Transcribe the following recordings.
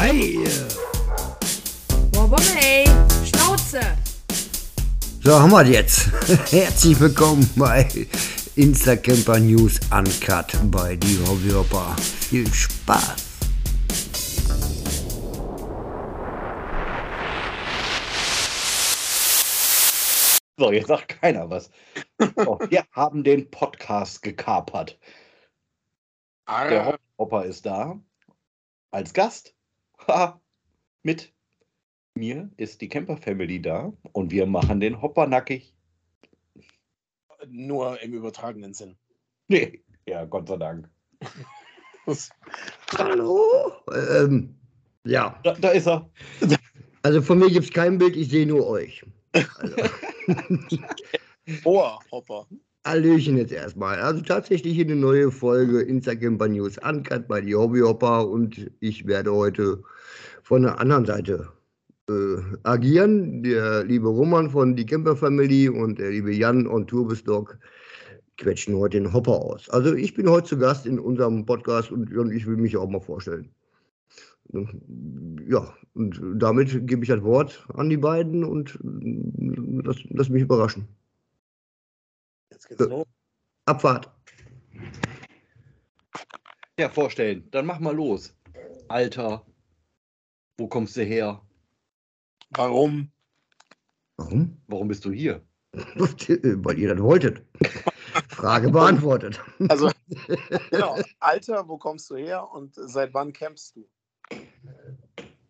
Hi! Boah, Bommel, ey. Schnauze. So, haben wir jetzt. Herzlich willkommen bei Instacamper News Uncut bei Die Hobbyhopper. Viel Spaß! So, jetzt sagt keiner was. So, wir haben den Podcast gekapert. Der Hopper ist da. Als Gast. Mit mir ist die Camper Family da und wir machen den Hopper nackig. Nur im übertragenen Sinn. Nee, ja, Gott sei Dank. Hallo? Ähm, ja, Da, da ist er. also von mir gibt es kein Bild, ich sehe nur euch. Also, Boah, Hopper. Hallöchen jetzt erstmal. Also tatsächlich eine neue Folge Instacamper News Uncut bei Die Hobbyhopper und ich werde heute von der anderen Seite äh, agieren. Der liebe Roman von Die Camper Family und der liebe Jan und Turbesdog quetschen heute den Hopper aus. Also ich bin heute zu Gast in unserem Podcast und, und ich will mich auch mal vorstellen. Ja, und damit gebe ich das Wort an die beiden und äh, lass, lass mich überraschen. Jetzt geht's los. Abfahrt. Ja, vorstellen. Dann mach mal los. Alter. Wo kommst du her? Warum? Warum? Warum bist du hier? Weil ihr das wolltet. Frage beantwortet. Also, genau. Alter, wo kommst du her und seit wann campst du?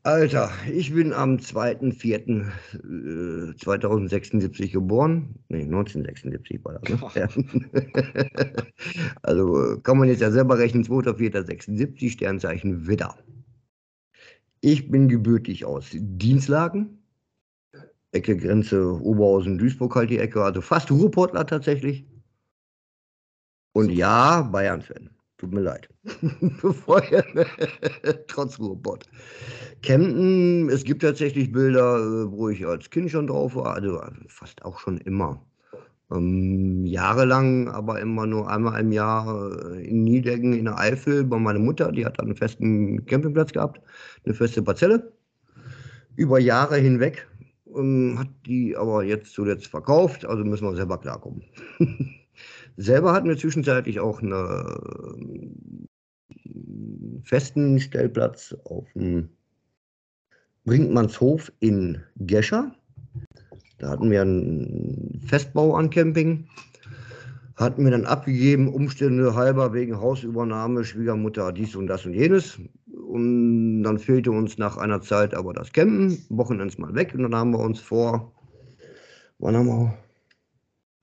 Alter, ich bin am 2.4.2076 geboren. Nee, 1976 war das. Ne? Also äh, kann man jetzt ja selber rechnen, 2.4.76, Sternzeichen Widder. Ich bin gebürtig aus Dienstlagen. Ecke Grenze Oberhausen-Duisburg halt die Ecke, also fast Ruhrpottler tatsächlich. Und ja, Bayern-Fan. Tut mir leid. Vorher, trotz Ruhrpott. Kempten, es gibt tatsächlich Bilder, äh, wo ich als Kind schon drauf war, also fast auch schon immer. Ähm, jahrelang, aber immer nur einmal im Jahr äh, in Niedecken in der Eifel bei meiner Mutter, die hat einen festen Campingplatz gehabt, eine feste Parzelle. Über Jahre hinweg ähm, hat die aber jetzt zuletzt verkauft, also müssen wir selber klarkommen. Selber hatten wir zwischenzeitlich auch einen festen Stellplatz auf dem Brinkmannshof in Gescher. Da hatten wir einen Festbau an Camping. Hatten wir dann abgegeben, Umstände halber wegen Hausübernahme, Schwiegermutter, dies und das und jenes. Und dann fehlte uns nach einer Zeit aber das Campen, Wochenends mal weg. Und dann haben wir uns vor, wann haben wir?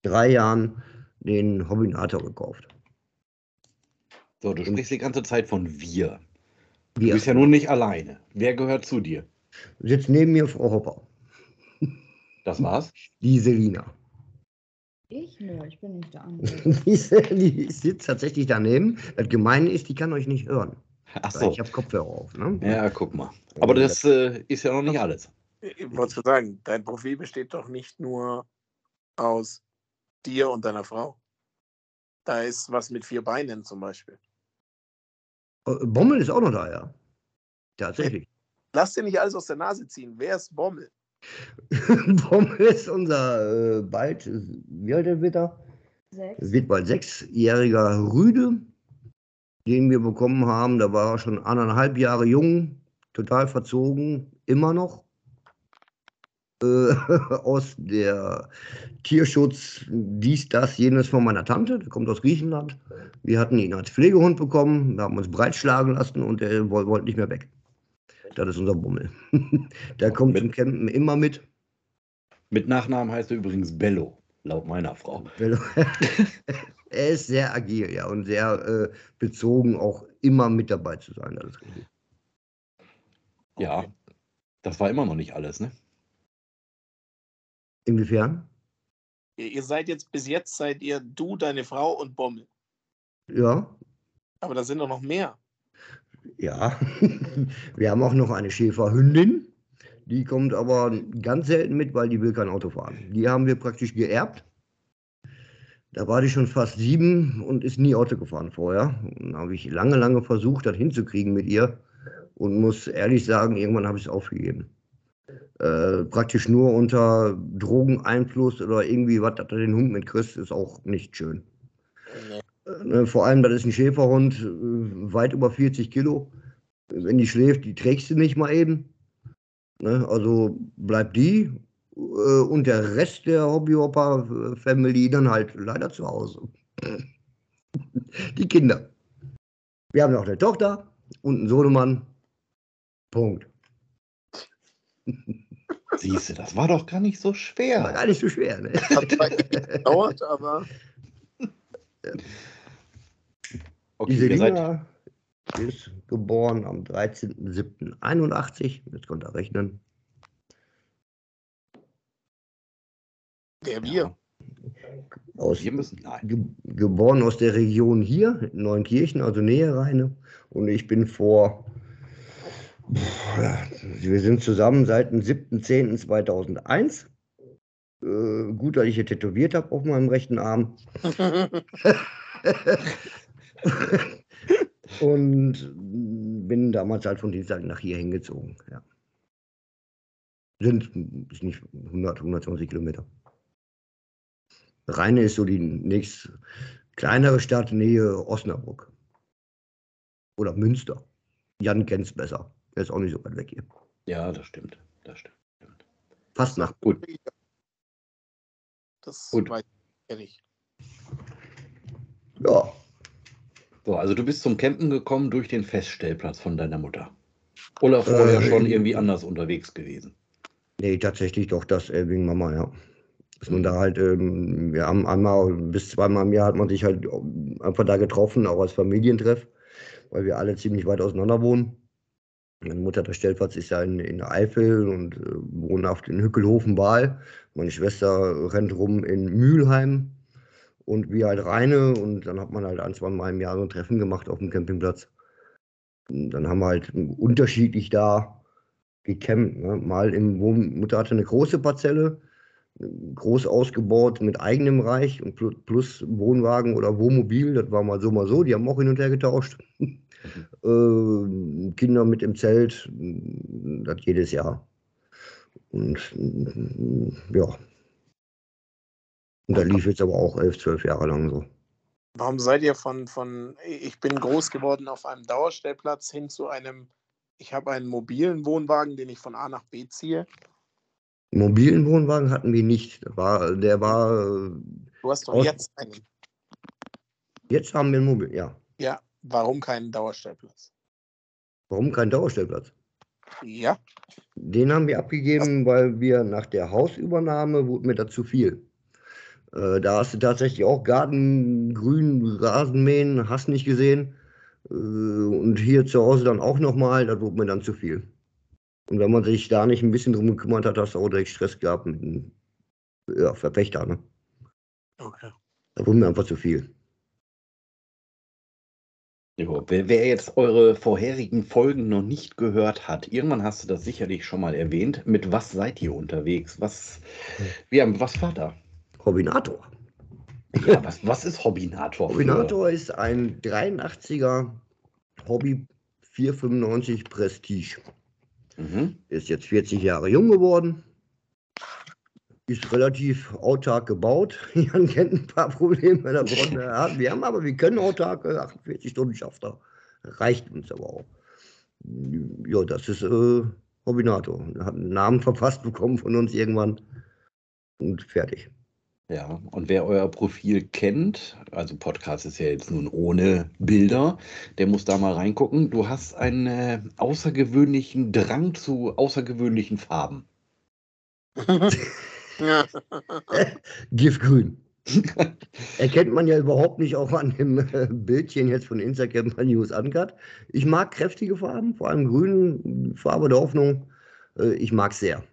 Drei Jahren den Hobbinator gekauft. So, du sprichst die ganze Zeit von wir. Du Wir bist ja nun nicht alleine. Wer gehört zu dir? sitzt neben mir Frau Hopper, Das war's? die Selina. Ich? Nö, ich bin nicht der andere. Die, die sitzt tatsächlich daneben. Das Gemeine ist, die kann euch nicht hören. Ach so. Ich habe Kopfhörer auf. Ne? Ja, guck mal. Aber das äh, ist ja noch nicht alles. Ich wollte sagen, dein Profil besteht doch nicht nur aus dir und deiner Frau. Da ist was mit vier Beinen zum Beispiel. Äh, Bommel ist auch noch da, ja. Tatsächlich. Lass dir nicht alles aus der Nase ziehen. Wer ist Bommel? Bommel ist unser äh, bald, wie alt wird er? Sechs. Wird bald sechsjähriger Rüde, den wir bekommen haben. Da war er schon anderthalb Jahre jung, total verzogen, immer noch. Äh, aus der Tierschutz, dies, das, jenes von meiner Tante, der kommt aus Griechenland. Wir hatten ihn als Pflegehund bekommen, wir haben uns breitschlagen lassen und er woll- wollte nicht mehr weg. Das ist unser Bummel. der kommt zum Campen immer mit. Mit Nachnamen heißt er übrigens Bello, laut meiner Frau. er ist sehr agil, ja, und sehr äh, bezogen, auch immer mit dabei zu sein. Das ist richtig. Ja, das war immer noch nicht alles, ne? Inwiefern? Ihr, seid jetzt, bis jetzt seid ihr du, deine Frau und Bommel. Ja, Aber da sind doch noch mehr. ja. Wir haben auch noch eine Schäferhündin. Die kommt aber ganz selten mit, weil die will kein Auto fahren. Die haben wir praktisch geerbt. Da war die schon fast sieben und ist nie Auto gefahren vorher. Und da habe ich lange, lange versucht, das hinzukriegen mit ihr. und muss ehrlich sagen, irgendwann habe ich es aufgegeben. Äh, praktisch nur unter Drogeneinfluss oder irgendwie was, dass du den Hund mitkriegst, ist auch nicht schön. Nee. Äh, ne, vor allem, das ist ein Schäferhund, äh, weit über 40 Kilo. Wenn die schläft, die trägst du nicht mal eben. Ne, also bleibt die äh, und der Rest der Hobbyhopper-Family dann halt leider zu Hause. Die Kinder. Wir haben noch eine Tochter und einen Sohnemann. Punkt. Siehst du, das war doch gar nicht so War schwer. gar nicht so schwer, ne? Hat zwar gedauert, aber Okay, Diese ihr seid, ist geboren am 13.07.81. Jetzt könnt ihr rechnen. der wir. Aus, wir müssen, nein. ge geboren aus der Region hier, Neunkirchen, also Nähe Rheine. Und ich bin vor, wir sind zusammen seit dem 7.10.2001. Äh, gut, dass ich hier tätowiert habe auf meinem rechten Arm. Und bin damals halt von Dienstag nach hier hingezogen. Ja. Sind nicht 100, 120 Kilometer. Rheine ist so die nächst kleinere Stadt, Nähe Osnabrück. Oder Münster. Jan kennt es besser. Der ist auch nicht so weit weg hier. Ja, das stimmt. Das stimmt. Fast nach. Gut. Das Gut. weiß ich ehrlich. Ja, So, also du bist zum Campen gekommen durch den Feststellplatz von deiner Mutter. Oder vorher Äh, schon irgendwie anders unterwegs gewesen. nee, tatsächlich doch das äh, wegen Mama, ja. Dass man da halt, ähm, wir haben einmal bis zweimal im Jahr hat man sich halt einfach da getroffen, auch als Familientreff, weil wir alle ziemlich weit auseinander wohnen. Meine Mutter, der Stellplatz ist ja in, in Eifel und äh, wohnt auf den Hückelhofen-Baal. Meine Schwester rennt rum in Mülheim und wir halt Rheine und dann hat man halt ein, zwei Mal im Jahr so ein Treffen gemacht auf dem Campingplatz. Und dann haben wir halt unterschiedlich da gecampt. Ne? Mal im Wohn Mutter hatte eine große Parzelle, groß ausgebaut mit eigenem Reich und plu- plus Wohnwagen oder Wohnmobil. Das war mal so, mal so. Die haben auch hin und her getauscht. äh, Kinder mit im Zelt, das jedes Jahr. Und äh, ja. Und da lief jetzt aber auch elf, zwölf Jahre lang so. Warum seid ihr von, von, ich bin groß geworden auf einem Dauerstellplatz hin zu einem, ich habe einen mobilen Wohnwagen, den ich von A nach B ziehe? Mobilen Wohnwagen hatten wir nicht. War, der war, Du hast doch jetzt einen. jetzt haben wir ein Mobil, ja. Ja, warum keinen Dauerstellplatz? Warum kein Dauerstellplatz? Ja, Den haben wir abgegeben, weil wir nach der Hausübernahme wurde mir da zu viel. Äh, da hast du tatsächlich auch Garten, Grün, Rasenmähen, hast nicht gesehen. Äh, und hier zu Hause dann auch nochmal, das wurde mir dann zu viel. Und wenn man sich da nicht ein bisschen drum gekümmert hat, hast du auch direkt Stress gehabt mit dem ja, Verpächter. Ne? okay. Da wurde mir einfach zu viel. Jo, wer, wer jetzt eure vorherigen Folgen noch nicht gehört hat, irgendwann hast du das sicherlich schon mal erwähnt. Mit was seid ihr unterwegs? Was, wir haben, was war da? Kombinator. Ja, was, was ist Hobbinator? Kombinator ist ein 83er Hobby 495 Prestige. Mhm. Ist jetzt 40 Jahre jung geworden. Ist relativ autark gebaut. Jan kennt ein paar Probleme. Da brauchen wir, ja, wir haben aber, wir können autark, äh, 48 Stunden schafft er. Reicht uns aber auch. Ja, das ist äh, Hobbinator. Hat einen Namen verpasst bekommen von uns irgendwann. Und fertig. Ja, und wer euer Profil kennt, also Podcast ist ja jetzt nun ohne Bilder, der muss da mal reingucken. Du hast einen äh, außergewöhnlichen Drang zu außergewöhnlichen Farben. ja. Giftgrün. Erkennt man ja überhaupt nicht auch an dem äh, Bildchen jetzt von Instagram bei News Uncut. Ich mag kräftige Farben, vor allem grün, Farbe der Hoffnung. Äh, ich mag sehr.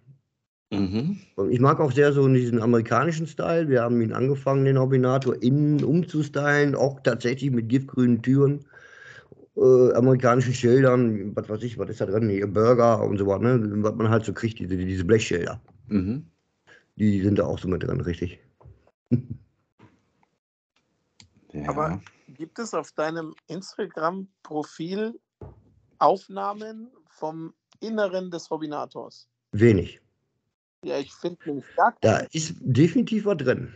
Mhm. Und Ich mag auch sehr so diesen amerikanischen Style. Wir haben ihn angefangen, den Hobbinator innen umzustylen, auch tatsächlich mit giftgrünen Türen, äh, amerikanischen Schildern, was weiß ich, was ist da drin, hier Burger und so was, ne? was man halt so kriegt, diese, diese Blechschilder. Mhm. Die sind da auch so mit drin, richtig. Ja. Aber gibt es auf deinem Instagram-Profil Aufnahmen vom Inneren des Hobbinators? Wenig. Ja, ich finde nämlich gar Da ist definitiv was drin.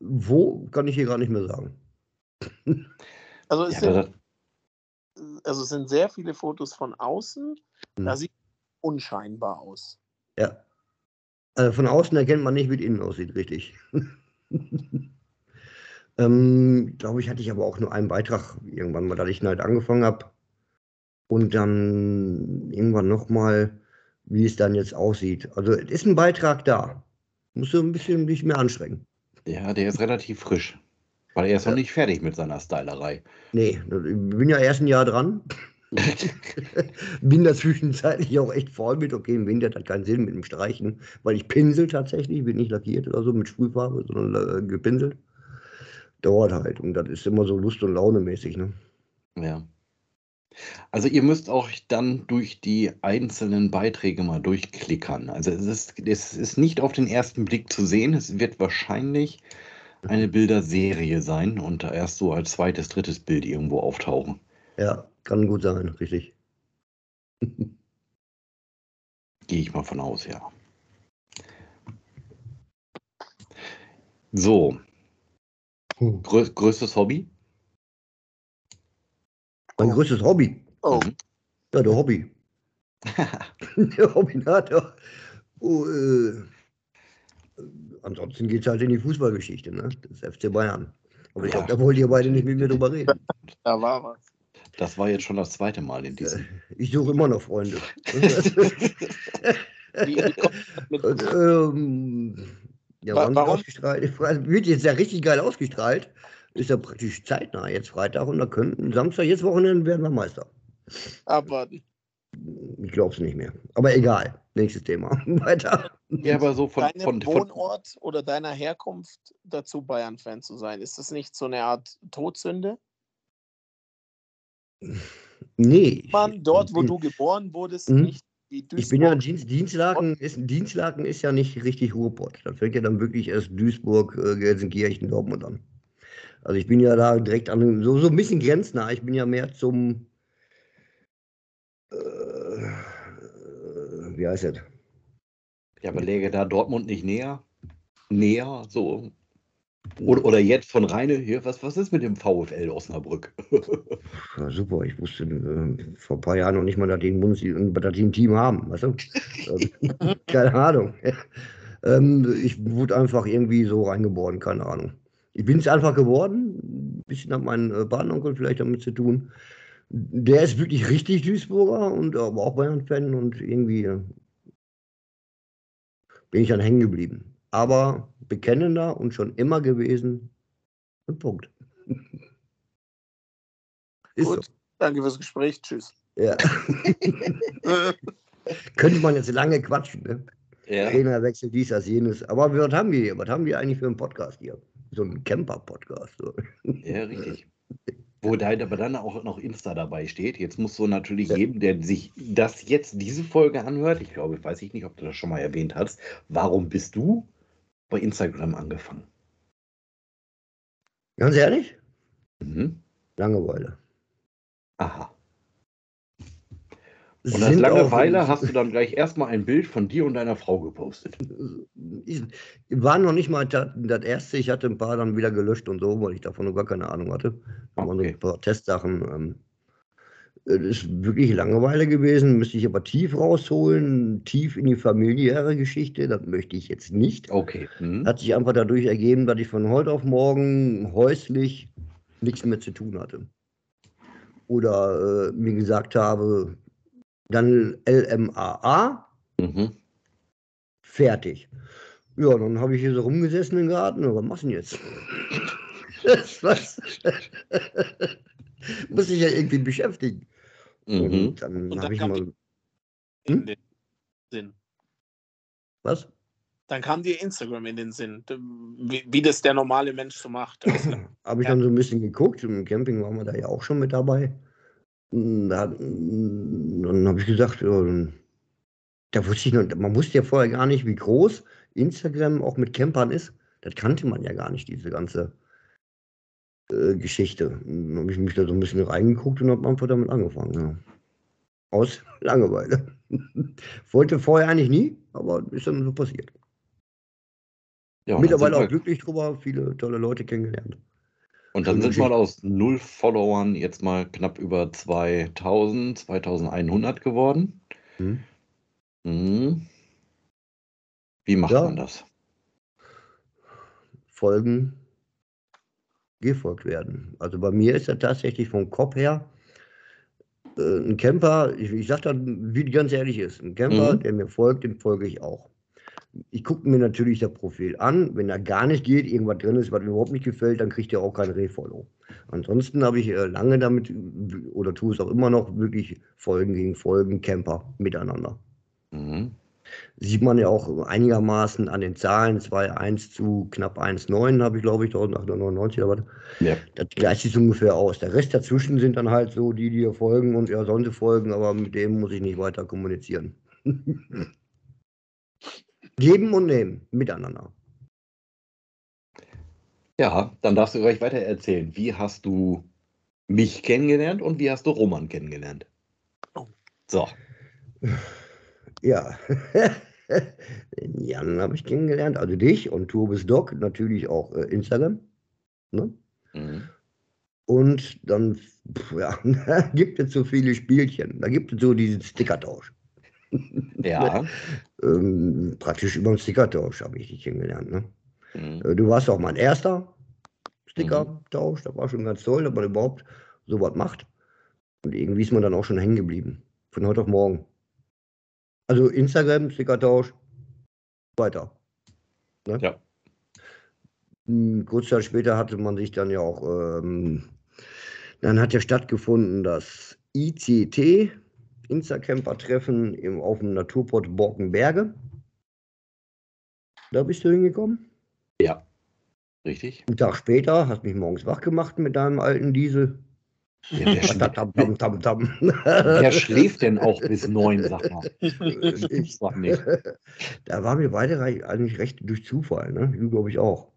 Wo, kann ich hier gar nicht mehr sagen. Also es, Ja, sind, also es sind sehr viele Fotos von außen. Da Hm. sieht unscheinbar aus. Ja. Also von außen erkennt man nicht, wie es innen aussieht, richtig. ähm, Glaube ich, hatte ich aber auch nur einen Beitrag irgendwann mal, dass ich halt angefangen habe. Und dann irgendwann nochmal, wie es dann jetzt aussieht. Also es ist ein Beitrag da. Musst du ein bisschen dich mehr anstrengen. ja, der ist relativ frisch. Weil er ist noch nicht fertig mit seiner Stylerei. Nee, ich bin ja erst ein Jahr dran. bin da zwischenzeitlich auch echt voll mit, okay, im Winter hat keinen Sinn mit dem Streichen, weil ich pinsel tatsächlich, bin nicht lackiert oder so mit Sprühfarbe, sondern äh, gepinselt. Dauert halt und das ist immer so Lust- und Laune-mäßig. Ne? Ja. Also ihr müsst auch dann durch die einzelnen Beiträge mal durchklickern. Also es ist, es ist nicht auf den ersten Blick zu sehen. Es wird wahrscheinlich eine Bilderserie sein und da erst so als zweites, drittes Bild irgendwo auftauchen. Ja, kann gut sein, richtig. Gehe ich mal von aus, ja. So, Hm. grö größtes Hobby? Mein größtes Hobby. Oh, Mhm. Ja, der Hobby. der Hobbinator. Oh, äh, ansonsten geht es halt in die Fußballgeschichte, ne? Das FC Bayern. Aber ich Ja. glaube, da wollt ihr beide nicht mit mir drüber reden. da war was. Das war jetzt schon das zweite Mal in diesem. Ich suche immer noch Freunde. Und, ähm, ja, Wa- wann wird warum? ausgestrahlt? Wird jetzt ja richtig geil ausgestrahlt. Ist ja praktisch zeitnah jetzt Freitag und da könnten Samstag, jetzt Wochenende werden wir Meister. aber Ich glaube es nicht mehr. Aber egal. Nächstes Thema. Weiter. Ja, aber so von, deinem von, von, Wohnort oder deiner Herkunft dazu Bayern-Fan zu sein, ist das nicht so eine Art Todsünde? Nee. Man, dort, wo ich, du geboren wurdest, Mhm. nicht wie Ich bin ja. Dienst, Dienstlaken, ist, Dienstlaken ist ja nicht richtig Ruhrpott. Da fängt ja dann wirklich erst Duisburg, äh, Gelsenkirchen, Dortmund an. Also ich bin ja da direkt an, so, so ein bisschen grenznah. Ich bin ja mehr zum, äh, wie heißt das? ja, aber läge da Dortmund nicht näher? Näher, so. Oder, oder jetzt von Rheine, hier, was, was ist mit dem VfL Osnabrück? Ja, super, ich wusste äh, vor ein paar Jahren noch nicht mal, dass die, ein Team haben. Weißt du? Ähm, keine Ahnung. ähm, ich wurde einfach irgendwie so reingeboren, keine Ahnung. Ich bin es einfach geworden. Ein bisschen hat mein äh, Badenonkel vielleicht damit zu tun. Der ist wirklich richtig Duisburger und aber auch Bayern-Fan und irgendwie äh, bin ich dann hängen geblieben. Aber bekennender und schon immer gewesen. Und Punkt. Ist so. Gut, danke fürs Gespräch. Tschüss. Ja. Könnte man jetzt lange quatschen, ne? Ja. Trainerwechsel, dies, das, jenes. Aber was haben wir hier? Was haben wir eigentlich für einen Podcast hier? So einen Camper-Podcast. So. Ja, richtig. Wo da aber dann auch noch Insta dabei steht. Jetzt muss so natürlich Ja. jedem, der sich das jetzt, diese Folge anhört, ich glaube, weiß ich nicht, ob du das schon mal erwähnt hast, warum bist du bei Instagram angefangen? Ganz ehrlich? Mhm. Langeweile. Aha. Und als Langeweile hast du dann gleich erstmal ein Bild von dir und deiner Frau gepostet. Ich war noch nicht mal das, das erste. Ich hatte ein paar dann wieder gelöscht und so, weil ich davon gar keine Ahnung hatte. So Okay. ein paar Testsachen. Ähm, es ist wirklich Langeweile gewesen. Müsste ich aber tief rausholen, tief in die familiäre Geschichte. Das möchte ich jetzt nicht. Okay. Mhm. Hat sich einfach dadurch ergeben, dass ich von heute auf morgen häuslich nichts mehr zu tun hatte. Oder äh, mir gesagt habe, dann LMAA, Mhm. fertig. Ja, dann habe ich hier so rumgesessen im Garten. Was machst du denn jetzt? Das was? Muss ich ja irgendwie beschäftigen. Mhm. Und dann habe ich kam mal. in Hm? den Sinn. Was? Dann kam dir Instagram in den Sinn, wie, wie das der normale Mensch so macht. Also, Habe ich Ja. dann so ein bisschen geguckt. Im Camping waren wir da ja auch schon mit dabei. Und Da, dann habe ich gesagt, ja, da wusste ich noch, man wusste ja vorher gar nicht, wie groß Instagram auch mit Campern ist. Das kannte man ja gar nicht, diese ganze äh, Geschichte. Dann habe ich mich da so ein bisschen reingeguckt und habe einfach damit angefangen. Ja. Aus Langeweile. Wollte vorher eigentlich nie, aber ist dann so passiert. Ja, Mittlerweile auch glücklich drüber, viele tolle Leute kennengelernt. Und dann Schöne sind wir aus null Followern jetzt mal knapp über 2000, 2100 geworden. Hm. Mhm. Wie macht Ja. man das? Folgen gefolgt werden. Also bei mir ist er tatsächlich vom Kopf her äh, ein Camper, ich, ich sage dann, wie ganz ehrlich ist, ein Camper, Mhm. der mir folgt, dem folge ich auch. Ich gucke mir natürlich das Profil an. Wenn da gar nicht geht, irgendwas drin ist, was mir überhaupt nicht gefällt, dann kriegt er auch kein Refollow. Ansonsten habe ich äh, lange damit, oder tue es auch immer noch, wirklich Folgen gegen Folgen, Camper miteinander. Sieht man ja auch einigermaßen an den Zahlen, 2,1 zu knapp 1,9 habe ich, glaube ich, 1899 oder was. Ja. Das gleicht sich so ungefähr aus. Der Rest dazwischen sind dann halt so die, die dir folgen und ja, sollen sie folgen, aber mit dem muss ich nicht weiter kommunizieren. Geben und nehmen, miteinander. Ja, dann darfst du gleich weiter erzählen. Wie hast du mich kennengelernt und wie hast du Roman kennengelernt? Oh. So. Ja, den Jan habe ich kennengelernt, also dich und Turbis Doc, natürlich auch äh, Instagram. Ne? Mhm. Und dann pf, ja, gibt es so viele Spielchen. Da gibt es so diesen Stickertausch. Ja. Ähm, praktisch über den Stickertausch habe ich dich kennengelernt. Ne? Mhm. Äh, Du warst auch mein erster Stickertausch. Das war schon ganz toll, dass man überhaupt sowas macht. Und irgendwie ist man dann auch schon hängen geblieben. Von heute auf morgen. Also Instagram, Stickertausch, weiter. Ne? Ja. Hm, Kurz Zeit später hatte man sich dann ja auch, ähm, dann hat ja stattgefunden das ICT, Instacamper-Treffen im- auf dem Naturport Borkenberge. Da bist du hingekommen. Ja. Richtig? Einen Tag später hast mich morgens wach gemacht mit deinem alten Diesel. Ja, wer, schl Tam, tam, tam, tam. wer schläft denn auch bis neun, sag mal? Ich- Sag nicht. Da waren wir beide eigentlich recht durch Zufall, ne? Du glaube ich auch.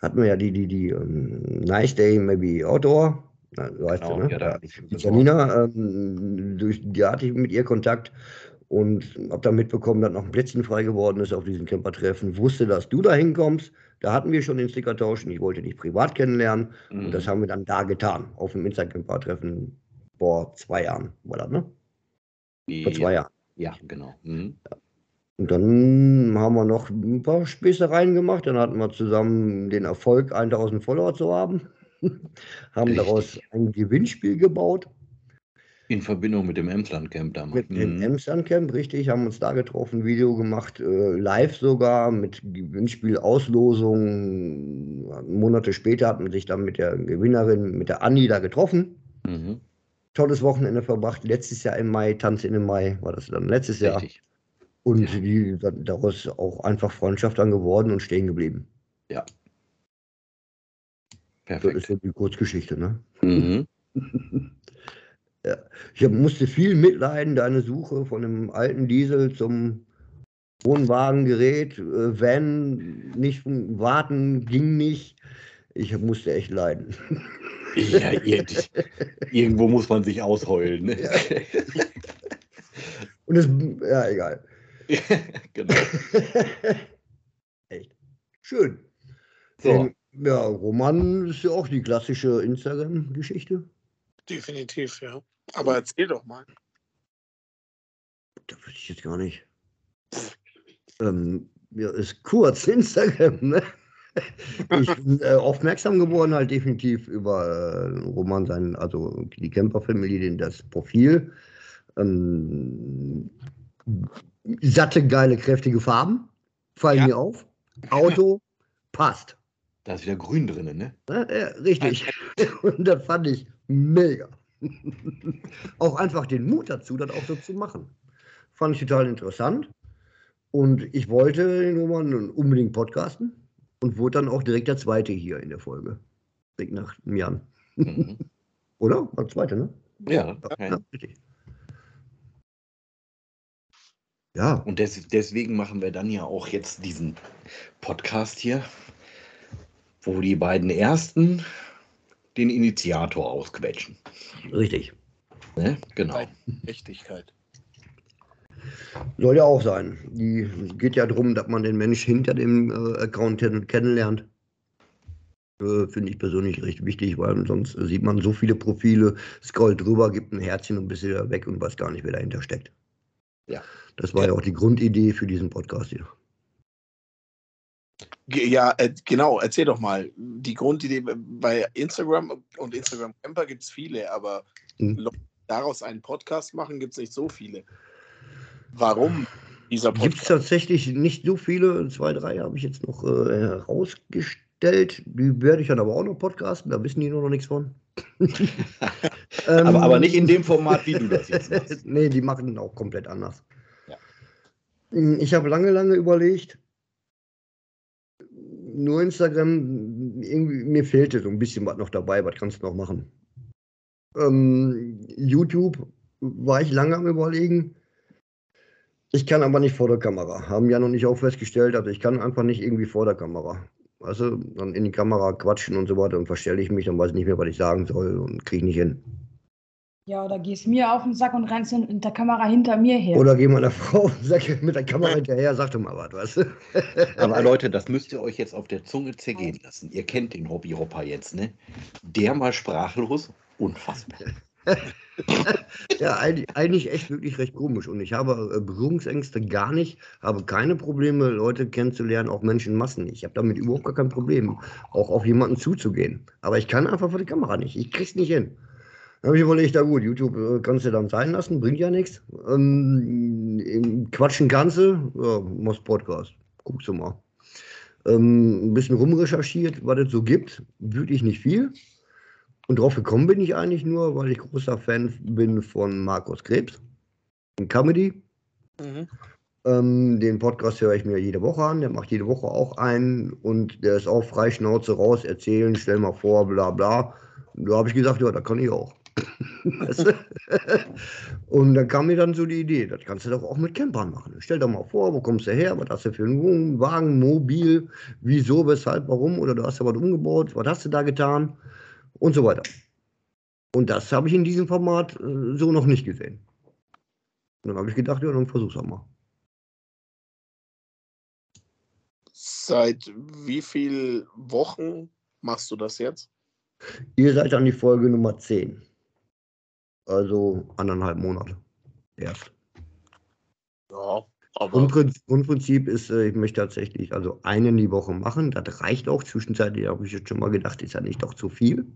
Hatten wir ja die, die, die ähm, Nice Day, maybe Outdoor. Na, weißt Genau, du, ne? ja, da Ja, hatte ich die Janina, ähm, durch die hatte ich mit ihr Kontakt und habe dann mitbekommen, dass noch ein Plätzchen frei geworden ist auf diesem Campertreffen. Wusste, dass du da hinkommst. Da hatten wir schon den Stickertausch und ich wollte dich privat kennenlernen. Und Mhm. das haben wir dann da getan, auf dem Instagram-Treffen vor zwei Jahren, war das, ne? Vor zwei Jahren. Ja, genau. Mhm. Und dann haben wir noch ein paar Späßereien gemacht. Dann hatten wir zusammen den Erfolg, 1000 Follower zu haben. haben Richtig. daraus ein Gewinnspiel gebaut In Verbindung mit dem Emsland-Camp damals. mit dem Mhm. Emsland Camp, richtig. Haben uns da getroffen, Video gemacht, äh, live sogar mit Gewinnspiel, Auslosung. Monate später hat man sich dann mit der Gewinnerin, mit der Anni, da getroffen. Mhm. Tolles Wochenende verbracht. Letztes Jahr im Mai, Tanz in den Mai war das dann letztes Jahr. Richtig. Und Ja. die, da- daraus auch einfach Freundschaft dann geworden und stehen geblieben. Das ist Perfekt. so die Kurzgeschichte, ne? Mhm. ja. Ich hab, musste viel mitleiden, deine Suche von einem alten Diesel zum Wohnwagengerät, äh, Van, nicht warten, ging nicht. Ich musste echt leiden. Ja, ir- irgendwo muss man sich ausheulen. Ne? Und es, ja, egal. genau. echt. Schön. So, Ähm, ja, Roman ist ja auch die klassische Instagram-Geschichte. Definitiv, ja. Aber erzähl doch mal. Da weiß ich jetzt gar nicht. Ähm, ja, ist kurz Instagram, ne? Ich bin äh, aufmerksam geworden, halt definitiv über äh, Roman sein, also die Camper-Family, den- das Profil. Ähm, satte, geile, kräftige Farben. Fallen Ja. mir auf. Auto passt. da ist wieder Grün drin, ne? Ne? Ja, richtig. Und das fand ich mega. auch einfach den Mut dazu, das auch so zu machen. Fand ich total interessant. Und ich wollte den Roman unbedingt podcasten und wurde dann auch direkt der Zweite hier in der Folge. Direkt nach einem Jahr. Mhm. Oder? War der Zweite, ne? Ja, Ja, ja. richtig. Ja, Und des, deswegen machen wir dann ja auch jetzt diesen Podcast hier, wo die beiden ersten den Initiator ausquetschen. richtig. Ne? Genau. Echtigkeit. Soll ja auch sein. Die geht ja darum, dass man den Mensch hinter dem äh, Account kenn- kennenlernt. Äh, Finde ich persönlich recht wichtig, weil sonst sieht man so viele Profile, scrollt drüber, gibt ein Herzchen und bist wieder weg und weiß gar nicht, wer dahinter steckt. Ja. Das war ja, auch die Grundidee für diesen Podcast hier. Ja, äh, genau, erzähl doch mal. Die Grundidee bei Instagram und Instagram Camper gibt es viele, aber Hm. Die daraus einen Podcast machen, gibt es nicht so viele. Warum dieser Gibt es Podcast? tatsächlich nicht so viele, zwei, drei habe ich jetzt noch äh, herausgestellt. Die werde ich dann aber auch noch podcasten, da wissen die nur noch nichts von. Ähm, Aber, aber nicht in dem Format, wie du das jetzt machst. nee, die machen auch komplett anders. Ja. Ich habe lange, lange überlegt, nur Instagram, irgendwie, mir fehlte so ein bisschen was noch dabei, was kannst du noch machen. Ähm, YouTube war ich lange am überlegen. Ich kann aber nicht vor der Kamera. Haben ja noch nicht auch festgestellt, also ich kann einfach nicht irgendwie vor der Kamera. Du, dann in die Kamera quatschen und so weiter und verstelle ich mich, dann weiß ich nicht mehr, was ich sagen soll und kriege nicht hin. Ja, oder gehst mir auf den Sack und rennst in, in der Kamera hinter mir her. Oder geh meiner Frau mit der Kamera hinterher, sag doch mal was, weißt du? Aber Leute, das müsst ihr euch jetzt auf der Zunge zergehen lassen. Ihr kennt den Hobbyhopper jetzt, ne? Der mal sprachlos, unfassbar. Ja, eigentlich, eigentlich echt wirklich recht komisch. Und ich habe äh, Berührungsängste gar nicht, habe keine Probleme, Leute kennenzulernen, auch Menschenmassen nicht. Ich habe damit überhaupt gar kein Problem, auch auf jemanden zuzugehen. Aber ich kann einfach vor die Kamera nicht. Ich krieg's nicht hin. Dann habe ich überlegt, ja gut, YouTube äh, kannst du dann sein lassen, bringt ja nichts. Ähm, im Quatschen kannst du, ja, machst Podcast. Guckst du mal. Ähm, ein bisschen rumrecherchiert, was es so gibt. Wirklich nicht viel. Und drauf gekommen bin ich eigentlich nur, weil ich großer Fan bin von Markus Krebs. In Comedy. Mhm. Ähm, den Podcast höre ich mir jede Woche an. Der macht jede Woche auch einen. Und der ist auch frei Schnauze raus, erzählen, stell mal vor, bla bla. Da habe ich gesagt, ja, das kann ich auch. Und dann kam mir dann so die Idee, das kannst du doch auch mit Campern machen. Stell dir mal vor, wo kommst du her, was hast du für einen Wagen, Mobil, wieso, weshalb, warum, oder du hast ja was umgebaut, was hast du da getan und so weiter. Und das habe ich in diesem Format äh, so noch nicht gesehen. Und dann habe ich gedacht, ja, dann versuch's auch mal. Seit wie vielen Wochen machst du das jetzt? Ihr seid an die Folge Nummer 10. Also anderthalb Monate. Erst. Ja, aber Grundprinzip, Grundprinzip ist, äh, ich möchte tatsächlich also einen die Woche machen. Das reicht auch. Zwischenzeitlich habe ich jetzt schon mal gedacht, ist ja nicht doch zu viel.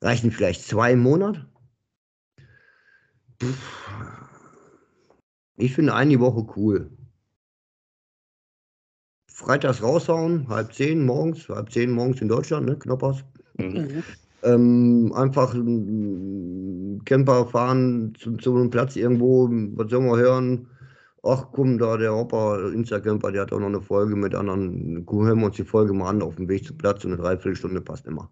Reichen vielleicht zwei im Monat. Pff. Ich finde eine die Woche cool. Freitags raushauen, halb zehn morgens, halb zehn morgens in Deutschland, ne, Knoppers. Mhm. Ähm, einfach mm, Camper fahren zu, zu einem Platz irgendwo, was sollen wir hören? Ach komm, da der Hopper, Instacamper, der hat auch noch eine Folge mit anderen. Gucken hören wir uns die Folge mal an auf dem Weg zum Platz. So eine Dreiviertelstunde passt immer.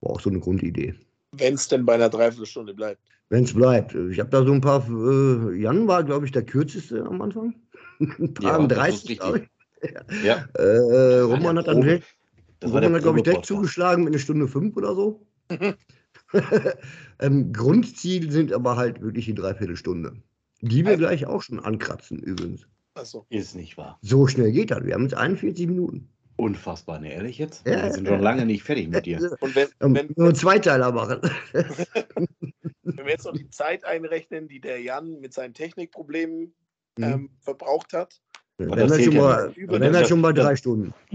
War auch so eine Grundidee. wenn es denn bei einer Dreiviertelstunde bleibt. Wenn es bleibt. Ich habe da so ein paar, äh, Jan war, glaube ich, der kürzeste am Anfang. Ein paar Ja, das ist 30, richtig. glaube ich. Ja, Äh, Roman hat dann das Roman hat, glaube ich, direkt zugeschlagen mit einer Stunde fünf oder so. ähm, Grundziel sind aber halt wirklich die Dreiviertelstunde. Die wir Also- gleich auch schon ankratzen, übrigens. Achso. Ist nicht wahr. So schnell geht das. Wir haben jetzt 41 Minuten. Unfassbar, ne, ehrlich jetzt? Ja, Wir sind schon lange nicht fertig mit dir. Und wenn, Ähm, wenn, nur Zweiteiler machen. wenn wir jetzt noch die Zeit einrechnen, die der Jan mit seinen Technikproblemen Mhm. ähm, verbraucht hat, Dann das wären wir schon ja mal, dann Das- schon bei das- drei Stunden.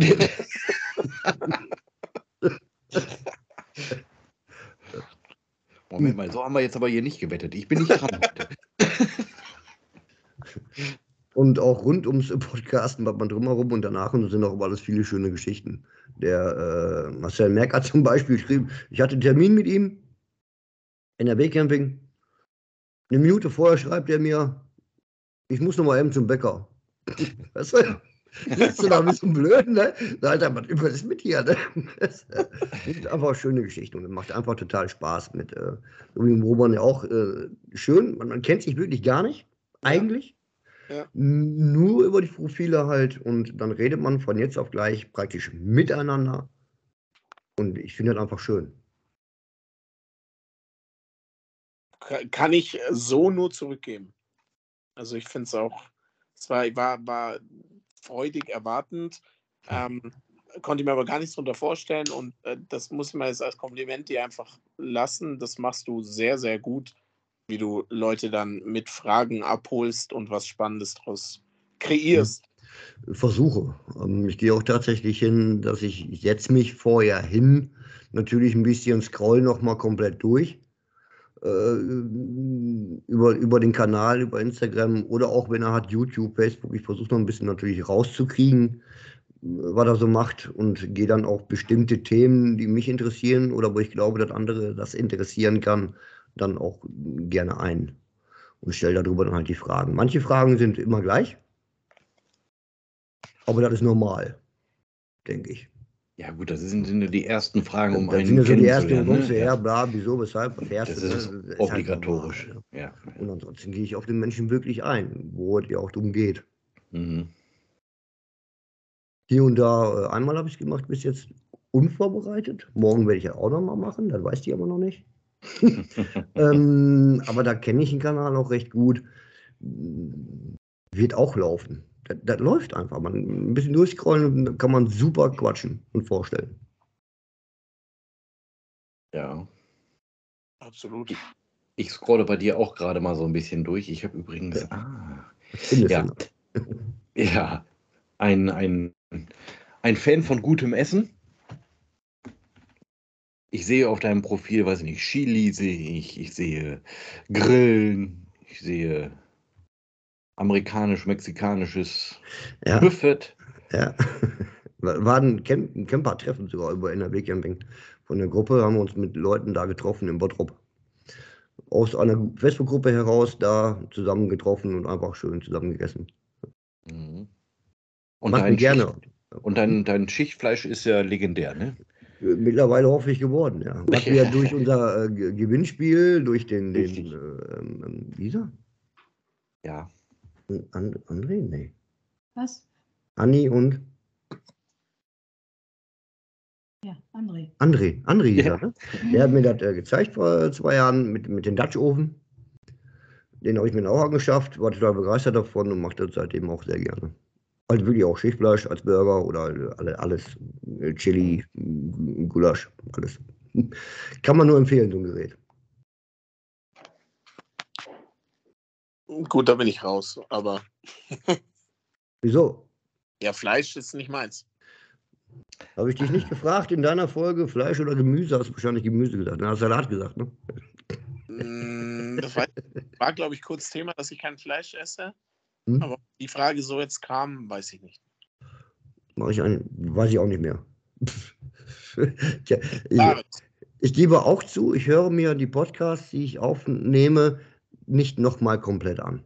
Moment mal, so haben wir jetzt aber hier nicht gewettet. Ich bin nicht dran. Und auch rund ums Podcasten was man drumherum und danach und sind auch alles viele schöne Geschichten. Der äh, Marcel Merck hat zum Beispiel geschrieben, ich hatte einen Termin mit ihm, NRW-Camping. Eine Minute vorher schreibt er mir, ich muss noch mal eben zum Bäcker. Weißt du? Du da ein bisschen blöd, ne? Alter, was über das mit hier, ne? Das sind einfach schöne Geschichten und macht einfach total Spaß mit, äh, so wie im Roman ja auch äh, schön. Man, man kennt sich wirklich gar nicht, eigentlich. Ja. Nur über die Profile halt und dann redet man von jetzt auf gleich praktisch miteinander. Und ich finde das einfach schön. kann ich so nur zurückgeben. Also ich finde es auch, es war, war, war freudig erwartend. Ähm, konnte ich mir aber gar nichts darunter vorstellen und äh, das muss man jetzt als Kompliment dir einfach lassen. Das machst du sehr, sehr gut, wie du Leute dann mit Fragen abholst und was Spannendes daraus kreierst. Versuche. Ähm, ich gehe auch tatsächlich hin, dass ich setze mich vorher hin, natürlich ein bisschen scroll nochmal komplett durch über, über den Kanal, über Instagram oder auch wenn er hat YouTube, Facebook. Ich versuche noch ein bisschen natürlich rauszukriegen, was er so macht und gehe dann auch bestimmte Themen, die mich interessieren oder wo ich glaube, dass andere das interessieren kann, dann auch gerne ein und stelle darüber dann halt die Fragen. Manche Fragen sind immer gleich, aber das ist normal, denke ich. Ja, gut, das sind, sind die ersten Fragen, um das einen sind ja so die ersten, wo kommst du ne? her, bla, wieso, weshalb, fährst Das du, ne? ist Das halt obligatorisch. normal, ne? Ja. Und ansonsten gehe ich auf den Menschen wirklich ein, wo es ja auch darum geht. Mhm. Hier und da, äh, einmal habe ich es gemacht, bis jetzt unvorbereitet. Morgen werde ich ja auch nochmal machen, das weiß die aber noch nicht. ähm, aber da kenne ich den Kanal auch recht gut. Wird auch laufen. Das, das läuft einfach. Man, ein bisschen durchscrollen kann man super quatschen und vorstellen. ja. Absolut. Ich scrolle bei dir auch gerade mal so ein bisschen durch. Ich habe übrigens. Ja. Ah, Ja. ja. Ein, ein, ein Fan von gutem Essen. Ich sehe auf deinem Profil, weiß ich nicht, Chili sehe ich, ich sehe Grillen, ich sehe amerikanisch-mexikanisches Ja, Buffet. ja. War ein, Camp, ein Camper-Treffen sogar über NRW-Camping. Von der Gruppe haben wir uns mit Leuten da getroffen in Bottrop. Aus einer Facebook-Gruppe heraus da zusammen getroffen und einfach schön zusammen gegessen. Mhm. Und, dein, gerne. Schicht, und dein, dein Schichtfleisch ist ja legendär, ne? Mittlerweile hoffe ich geworden, ja. Was wir durch unser äh, Ge- Gewinnspiel, durch den, den äh, ähm, ähm, wie hieß er? Ja. And, André? Nee. Was? Anni und Ja, André. André. André Ja. er, ne? Der hat mir das äh, gezeigt vor zwei Jahren mit, mit dem Dutch-Ofen. Den habe ich mir auch angeschafft, war total begeistert davon und mache das seitdem auch sehr gerne. Also wirklich auch Schichtfleisch als Burger oder äh, alle, alles. äh, Chili, äh, Gulasch, alles. Kann man nur empfehlen, so ein Gerät. Gut, da bin ich raus. Aber Wieso? ja, Fleisch ist nicht meins. Habe ich dich nicht gefragt in deiner Folge Fleisch oder Gemüse? Hast du wahrscheinlich Gemüse gesagt. Na, hast Salat gesagt, ne? Mm, Das war, war glaube ich, kurz Thema, dass ich kein Fleisch esse. Hm? Aber die Frage so jetzt kam, weiß ich nicht. Mach ich ein, weiß ich auch nicht mehr. Tja, ich, ich gebe auch zu, ich höre mir die Podcasts, die ich aufnehme, nicht nochmal komplett an.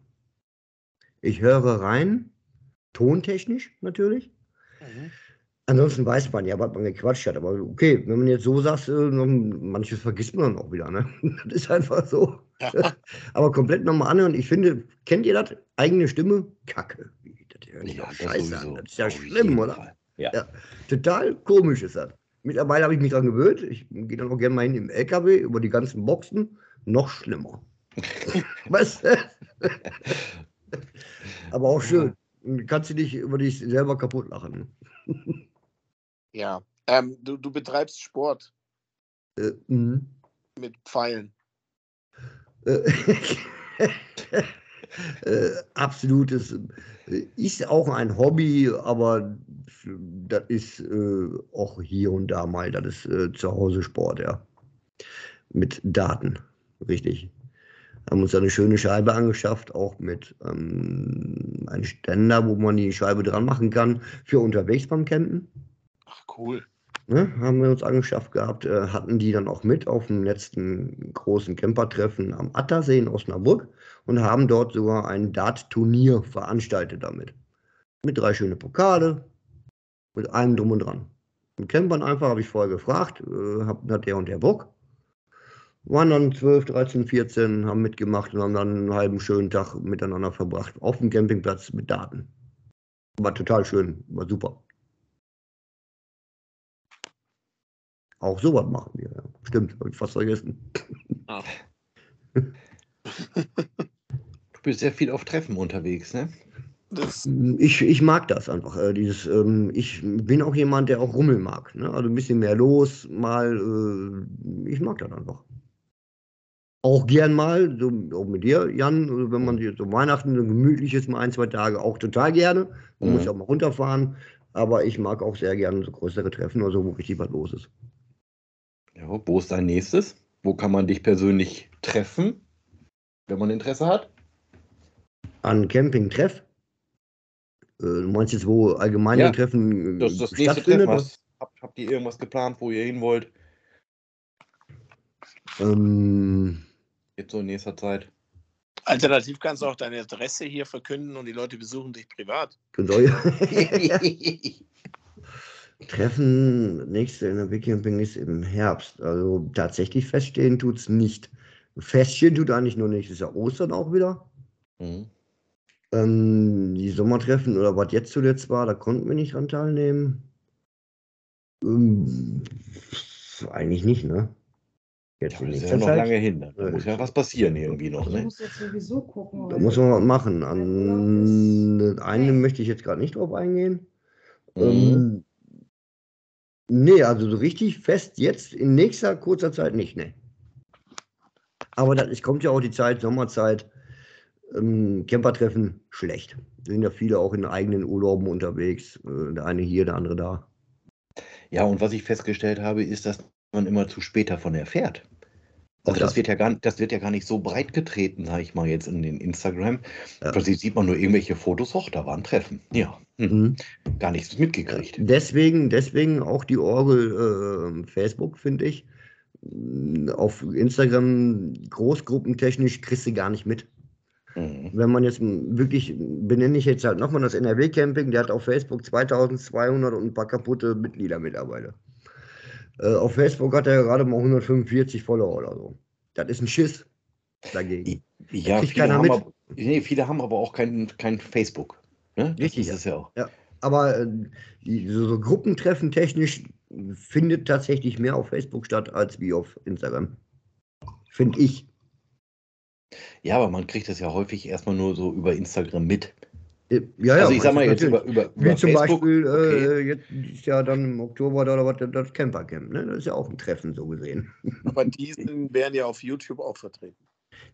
Ich höre rein, tontechnisch natürlich. Mhm. Ansonsten weiß man ja, was man gequatscht hat. Aber okay, wenn man jetzt so sagt, äh, manches vergisst man dann auch wieder. Ne? Das ist einfach so. Ja. Aber komplett nochmal anhören. Ich finde, kennt ihr das? Eigene Stimme? Kacke. Das hört sich Ja, das scheiße an. Das ist ja schlimm, oder? Ja. Ja. Total komisch ist das. Mittlerweile habe ich mich daran gewöhnt. Ich gehe dann auch gerne mal hin im LKW über die ganzen Boxen. Noch schlimmer. Was? Aber auch schön. Kannst du dich über dich selber kaputt lachen. Ja. Ähm, du, du betreibst Sport Äh, mhm. mit Pfeilen. Äh, äh, absolutes, äh, ist auch ein Hobby, aber das ist äh, auch hier und da mal, das ist äh, zu Hause Sport, ja. Mit Daten, richtig. Haben uns eine schöne Scheibe angeschafft, auch mit ähm, einem Ständer, wo man die Scheibe dran machen kann für unterwegs beim Campen. Ach, cool. Ne, haben wir uns angeschafft gehabt, äh, hatten die dann auch mit auf dem letzten großen Campertreffen am Attersee in Osnabrück und haben dort sogar ein Dart-Turnier veranstaltet damit. Mit drei schönen Pokale, mit allem drum und dran. Mit Campern einfach habe ich vorher gefragt, äh, hat der und der Bock. Waren dann 12, 13, 14, haben mitgemacht und haben dann einen halben schönen Tag miteinander verbracht auf dem Campingplatz mit Daten. War total schön, war super. Auch sowas machen wir. Ja. Stimmt, habe ich fast vergessen. Ah. Du bist sehr viel auf Treffen unterwegs, ne? Das, Ich, ich mag das einfach. Äh, dieses, ähm, ich bin auch jemand, der auch Rummel mag. Ne? Also ein bisschen mehr los, mal. Äh, ich mag das einfach. Auch gern mal, so, auch mit dir, Jan, wenn man jetzt so Weihnachten so gemütlich ist, mal ein, zwei Tage, auch total gerne. Man Mhm. muss ja auch mal runterfahren. Aber ich mag auch sehr gerne so größere Treffen oder so, wo richtig was los ist. Ja, wo ist dein nächstes? Wo kann man dich persönlich treffen, wenn man Interesse hat? An Camping-Treff. Äh, du meinst jetzt, wo allgemeine Ja, Treffen äh, Das ist das stattfindet? Treffen. Was, habt, habt ihr irgendwas geplant, wo ihr hin wollt? Ähm, Jetzt so in nächster Zeit. alternativ kannst du auch deine Adresse hier verkünden und die Leute besuchen dich privat. soll Treffen, nächste NRW-Camping ist im Herbst. Also tatsächlich feststehen tut es nicht. Feststehen tut eigentlich nur nächstes Jahr Ostern auch wieder. Mhm. Ähm, die Sommertreffen oder was jetzt zuletzt war, da konnten wir nicht dran teilnehmen. Ähm, eigentlich nicht, ne? Jetzt Ja, in das ist nächster ja noch Zeit. lange hin. Da muss ja was passieren irgendwie noch, Ich ne? muss jetzt sowieso gucken. Da muss man was machen. An Urlaub ist- das eine möchte ich jetzt gerade nicht drauf eingehen. Mhm. Ähm, nee, also so richtig fest jetzt in nächster kurzer Zeit nicht, ne. Aber das, es kommt ja auch die Zeit, Sommerzeit, ähm, Campertreffen schlecht. Sind ja viele auch in eigenen Urlauben unterwegs. Äh, der eine hier, der andere da. Ja, und was ich festgestellt habe, ist, dass man immer zu spät davon erfährt. Also das das. wird ja gar, das wird ja gar nicht so breit getreten, sage ich mal jetzt in den Instagram. Ja. Plötzlich sieht man nur irgendwelche Fotos, hoch, da war ein Treffen. Ja, hm. Mhm. gar nichts mitgekriegt. Deswegen, deswegen auch die Orgel äh, Facebook, finde ich. Auf Instagram großgruppentechnisch kriegst du gar nicht mit. Mhm. Wenn man jetzt wirklich, benenne ich jetzt halt nochmal das NRW-Camping, der hat auf Facebook 2200 und ein paar kaputte Mitglieder mittlerweile. Äh, auf Facebook hat er gerade mal 145 Follower oder so. Das ist ein Schiss dagegen. Ja, viele haben, mit. aber, nee, viele haben aber auch kein, kein Facebook. Ne? Das Richtig, ist es ja auch. Aber äh, die, so, so Gruppentreffen technisch findet tatsächlich mehr auf Facebook statt als wie auf Instagram. Finde ich. Ja, aber man kriegt das ja häufig erstmal nur so über Instagram mit. Äh, Ja, also ich sag mal jetzt natürlich. über, über, Wie über zum Facebook. Beispiel, okay. äh, jetzt ist ja dann im Oktober oder was, das Campercamp, ne? Das ist ja auch ein Treffen, so gesehen. Aber die sind, werden ja auf YouTube auch vertreten.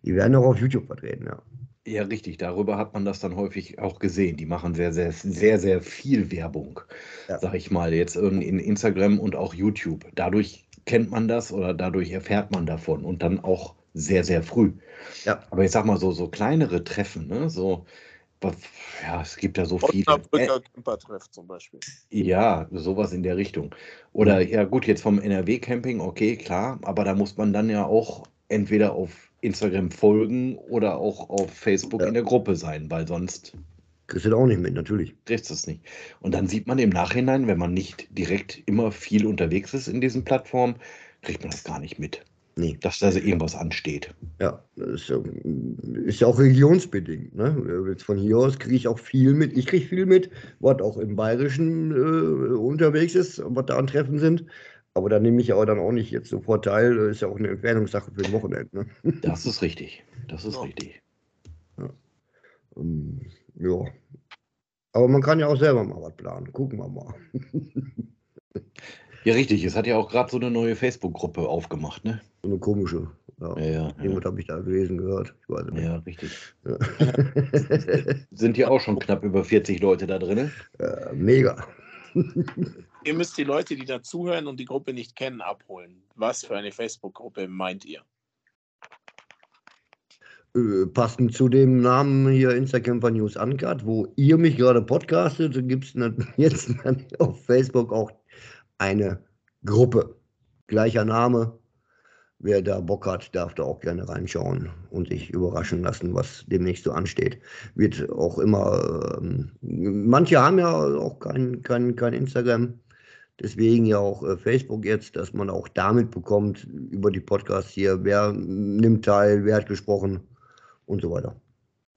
Die werden auch auf YouTube vertreten, ja. Ja, richtig. Darüber hat man das dann häufig auch gesehen. Die machen sehr, sehr, sehr, sehr viel Werbung, Ja. sag ich mal, jetzt in, in Instagram und auch YouTube. Dadurch kennt man das oder dadurch erfährt man davon und dann auch sehr, sehr früh. Ja. Aber ich sag mal, so, so kleinere Treffen, ne? So, ja, es gibt ja so viele. Äh, Osnabrücker Campertreff zum Beispiel. Ja, sowas in der Richtung. Oder ja gut, jetzt vom NRW-Camping, okay, klar, aber da muss man dann ja auch entweder auf Instagram folgen oder auch auf Facebook Ja. in der Gruppe sein, weil sonst Kriegst du da auch nicht mit, natürlich. kriegst du es nicht. Und dann sieht man im Nachhinein, wenn man nicht direkt immer viel unterwegs ist in diesen Plattformen, kriegt man das gar nicht mit, Nee. dass da so irgendwas ansteht. Ja, das ist ja, ist ja auch regionsbedingt. Ne? Jetzt von hier aus kriege ich auch viel mit. Ich kriege viel mit, was auch im Bayerischen äh, unterwegs ist, was da an Treffen sind. Aber da nehme ich aber dann auch nicht jetzt sofort teil. Das ist ja auch eine Entfernungssache für ein Wochenende. Ne? Das ist richtig. Das ist Ja. richtig. Ähm, ja. Aber man kann ja auch selber mal was planen. Gucken wir mal. Ja, richtig. Es hat ja auch gerade so eine neue Facebook-Gruppe aufgemacht, ne? So eine komische. Ja. Ja, ja. Irgendwas habe ich da gelesen, gehört. Ich weiß es Ja, nicht. ja richtig. Ja. Sind ja auch schon knapp über 40 Leute da drin. äh, mega. Ihr müsst die Leute, die da zuhören und die Gruppe nicht kennen, abholen. Was für eine Facebook-Gruppe meint ihr? Äh, passend zu dem Namen hier Instacamper News Uncut, wo ihr mich gerade podcastet, gibt es jetzt auf Facebook auch eine Gruppe. Gleicher Name. Wer da Bock hat, darf da auch gerne reinschauen und sich überraschen lassen, was demnächst so ansteht. Wird auch immer, ähm, manche haben ja auch kein, kein, kein Instagram, deswegen ja auch äh, Facebook jetzt, dass man auch damit bekommt, über die Podcasts hier, wer nimmt teil, wer hat gesprochen und so weiter.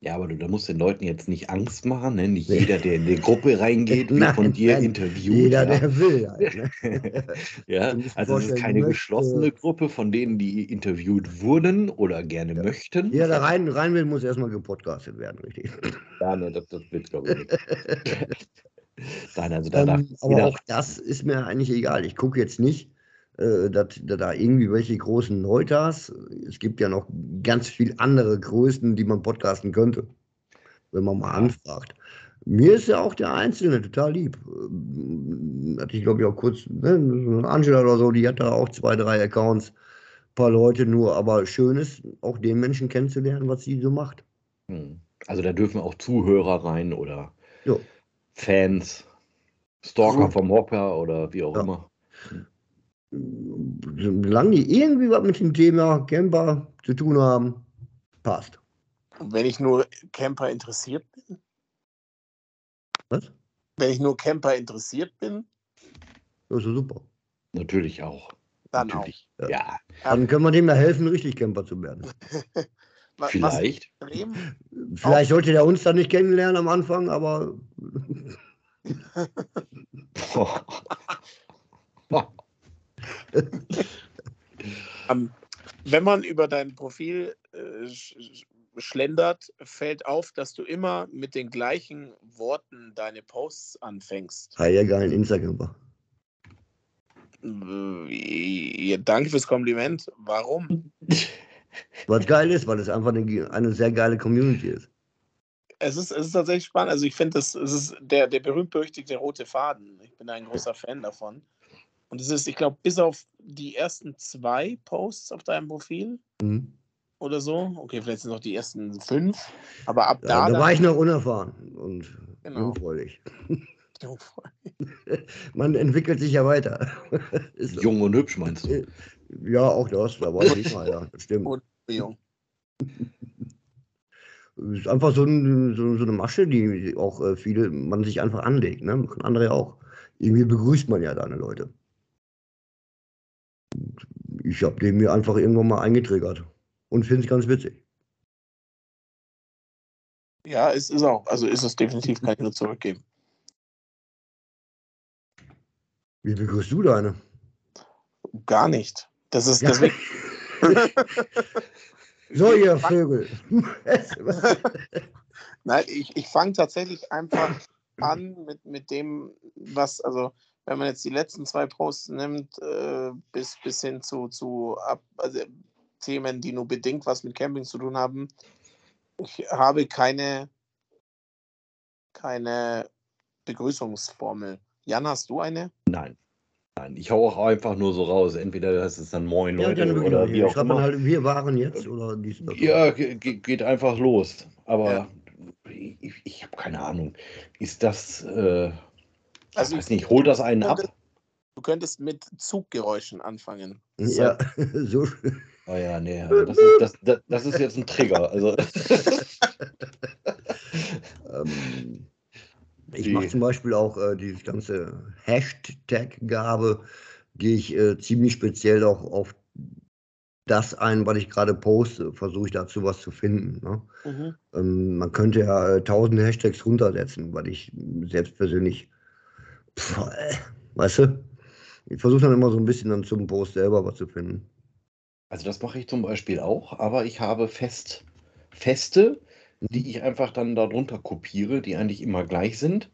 Ja, aber du, da musst den Leuten jetzt nicht Angst machen, ne? Nicht jeder, der in die Gruppe reingeht, wird Nein, von dir nein. interviewt. Jeder, ja. der will. Halt, ne? ja, Du also es ist keine du geschlossene Gruppe von denen, die interviewt wurden oder gerne möchten. Jeder, der rein, rein will, muss erstmal gepodcastet werden, richtig. Ja, ne, das, das wird, glaube ich, nicht. Nein, also da darf Ähm, aber auch das ist mir eigentlich egal. Ich gucke jetzt nicht, dass dass da irgendwie welche großen Neutas. Es gibt ja noch ganz viel andere Größen, die man podcasten könnte, wenn man mal anfragt. Mir ist ja auch der Einzelne total lieb. Ähm, Hatte ich, glaube ich, auch kurz, ne, Angela oder so, die hat da auch zwei, drei Accounts, paar Leute nur. Aber schön ist, auch den Menschen kennenzulernen, was sie so macht. Hm. Also da dürfen auch Zuhörer rein oder Jo. Fans, Stalker So. vom Hocker oder wie auch Ja. immer. Solange die irgendwie was mit dem Thema Camper zu tun haben, passt. Und wenn ich nur Camper interessiert bin, Was? wenn ich nur Camper interessiert bin, Das ist super. Natürlich auch. dann Natürlich. auch. Ja, Dann können wir dem ja helfen, richtig Camper zu werden. vielleicht. Vielleicht sollte der uns dann nicht kennenlernen am Anfang, aber ähm, wenn man über dein Profil äh, sch- sch- schlendert, fällt auf, dass du immer mit den gleichen Worten deine Posts anfängst. sei ja geil, Instagramper. Äh, ja, danke fürs Kompliment. Warum? Was geil ist, weil es einfach eine, eine sehr geile Community ist. Es ist, es ist tatsächlich spannend. Also ich finde, das es ist der, der berühmt-berüchtigte rote Faden. Ich bin ein großer Fan davon. Und es ist, ich glaube, bis auf die ersten zwei Posts auf deinem Profil Mhm. oder so, okay, vielleicht sind es noch die ersten fünf, aber ab Ja, da, war ich noch unerfahren und Genau. jungfräulich. Man entwickelt sich ja weiter. so. Jung und hübsch meinst du? Ja, auch das, da war ich mal, ja, das stimmt. Und jung. Es ist einfach so, ein, so, so eine Masche, die auch äh, viele, man sich einfach anlegt, ne? Machen andere auch. Irgendwie begrüßt man ja deine Leute. Ich habe den mir einfach irgendwann mal eingetriggert und finde es ganz witzig. Ja, es ist auch. Also ist es definitiv, kann ich nur zurückgeben. Wie begrüßt du deine? Gar nicht. Das ist Ja. deswegen. So, ihr Vögel. Nein, ich, ich fange tatsächlich einfach an mit, mit dem, was, also wenn man jetzt die letzten zwei Posts nimmt, äh, bis, bis hin zu, zu ab, also, Themen, die nur bedingt was mit Camping zu tun haben. Ich habe keine, keine Begrüßungsformel. Jan, hast du eine? Nein. Nein, ich hau auch einfach nur so raus. Entweder heißt es dann Moin Ja, Leute wirklich oder wie auch immer. halt, wir waren jetzt oder dies oder das. Ja, ge ge geht einfach los. Aber Ja. ich, ich habe keine Ahnung. Ist das, äh, Also ich weiß nicht, holt das einen ab? Du könntest mit Zuggeräuschen anfangen. Ja, so. Oh ja, nee, also das ist, das, das, das ist jetzt ein Trigger. Also, Ähm, ich mache zum Beispiel auch äh, dieses ganze Hashtag-Gabe, gehe ich äh, ziemlich speziell auch auf das ein, was ich gerade poste, versuche ich dazu was zu finden. Ne? Mhm. Ähm, man könnte ja äh, tausende Hashtags runtersetzen, weil ich selbst persönlich, pf, äh, weißt du, ich versuche dann immer so ein bisschen dann zum Post selber was zu finden. also das mache ich zum Beispiel auch, aber ich habe fest, feste, die ich einfach dann darunter kopiere, die eigentlich immer gleich sind.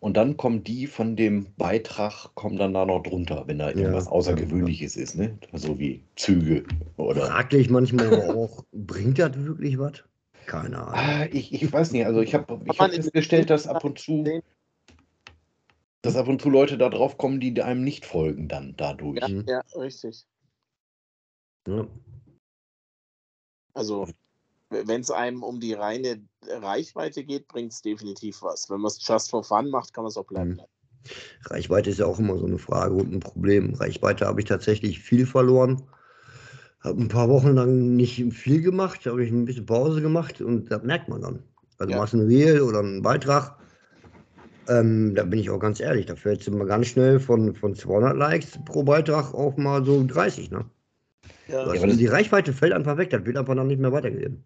Und dann kommen die von dem Beitrag, kommen dann da noch drunter, wenn da Ja, irgendwas ja, Außergewöhnliches ist, ne? So wie Züge oder. Fraglich manchmal aber auch, bringt das wirklich was? Keine Ahnung. Ah, ich, ich weiß nicht, also ich habe ich hab festgestellt, dass ab und zu, dass ab und zu Leute da drauf kommen, die einem nicht folgen dann dadurch. Ja, Mhm. ja, richtig. Ja. Also, wenn es einem um die reine Reichweite geht, bringt es definitiv was. Wenn man es just for fun macht, kann man es auch bleiben. Mhm. Reichweite ist ja auch immer so eine Frage und ein Problem. Reichweite habe ich tatsächlich viel verloren. Habe ein paar Wochen lang nicht viel gemacht, habe ich ein bisschen Pause gemacht und das merkt man dann. Also Ja. machst du ein Reel oder einen Beitrag, ähm, da bin ich auch ganz ehrlich, da fällt es immer ganz schnell von, von 200 Likes pro Beitrag auf mal so 30. Ne? Ja. Also die Reichweite fällt einfach weg, das wird einfach dann nicht mehr weitergegeben.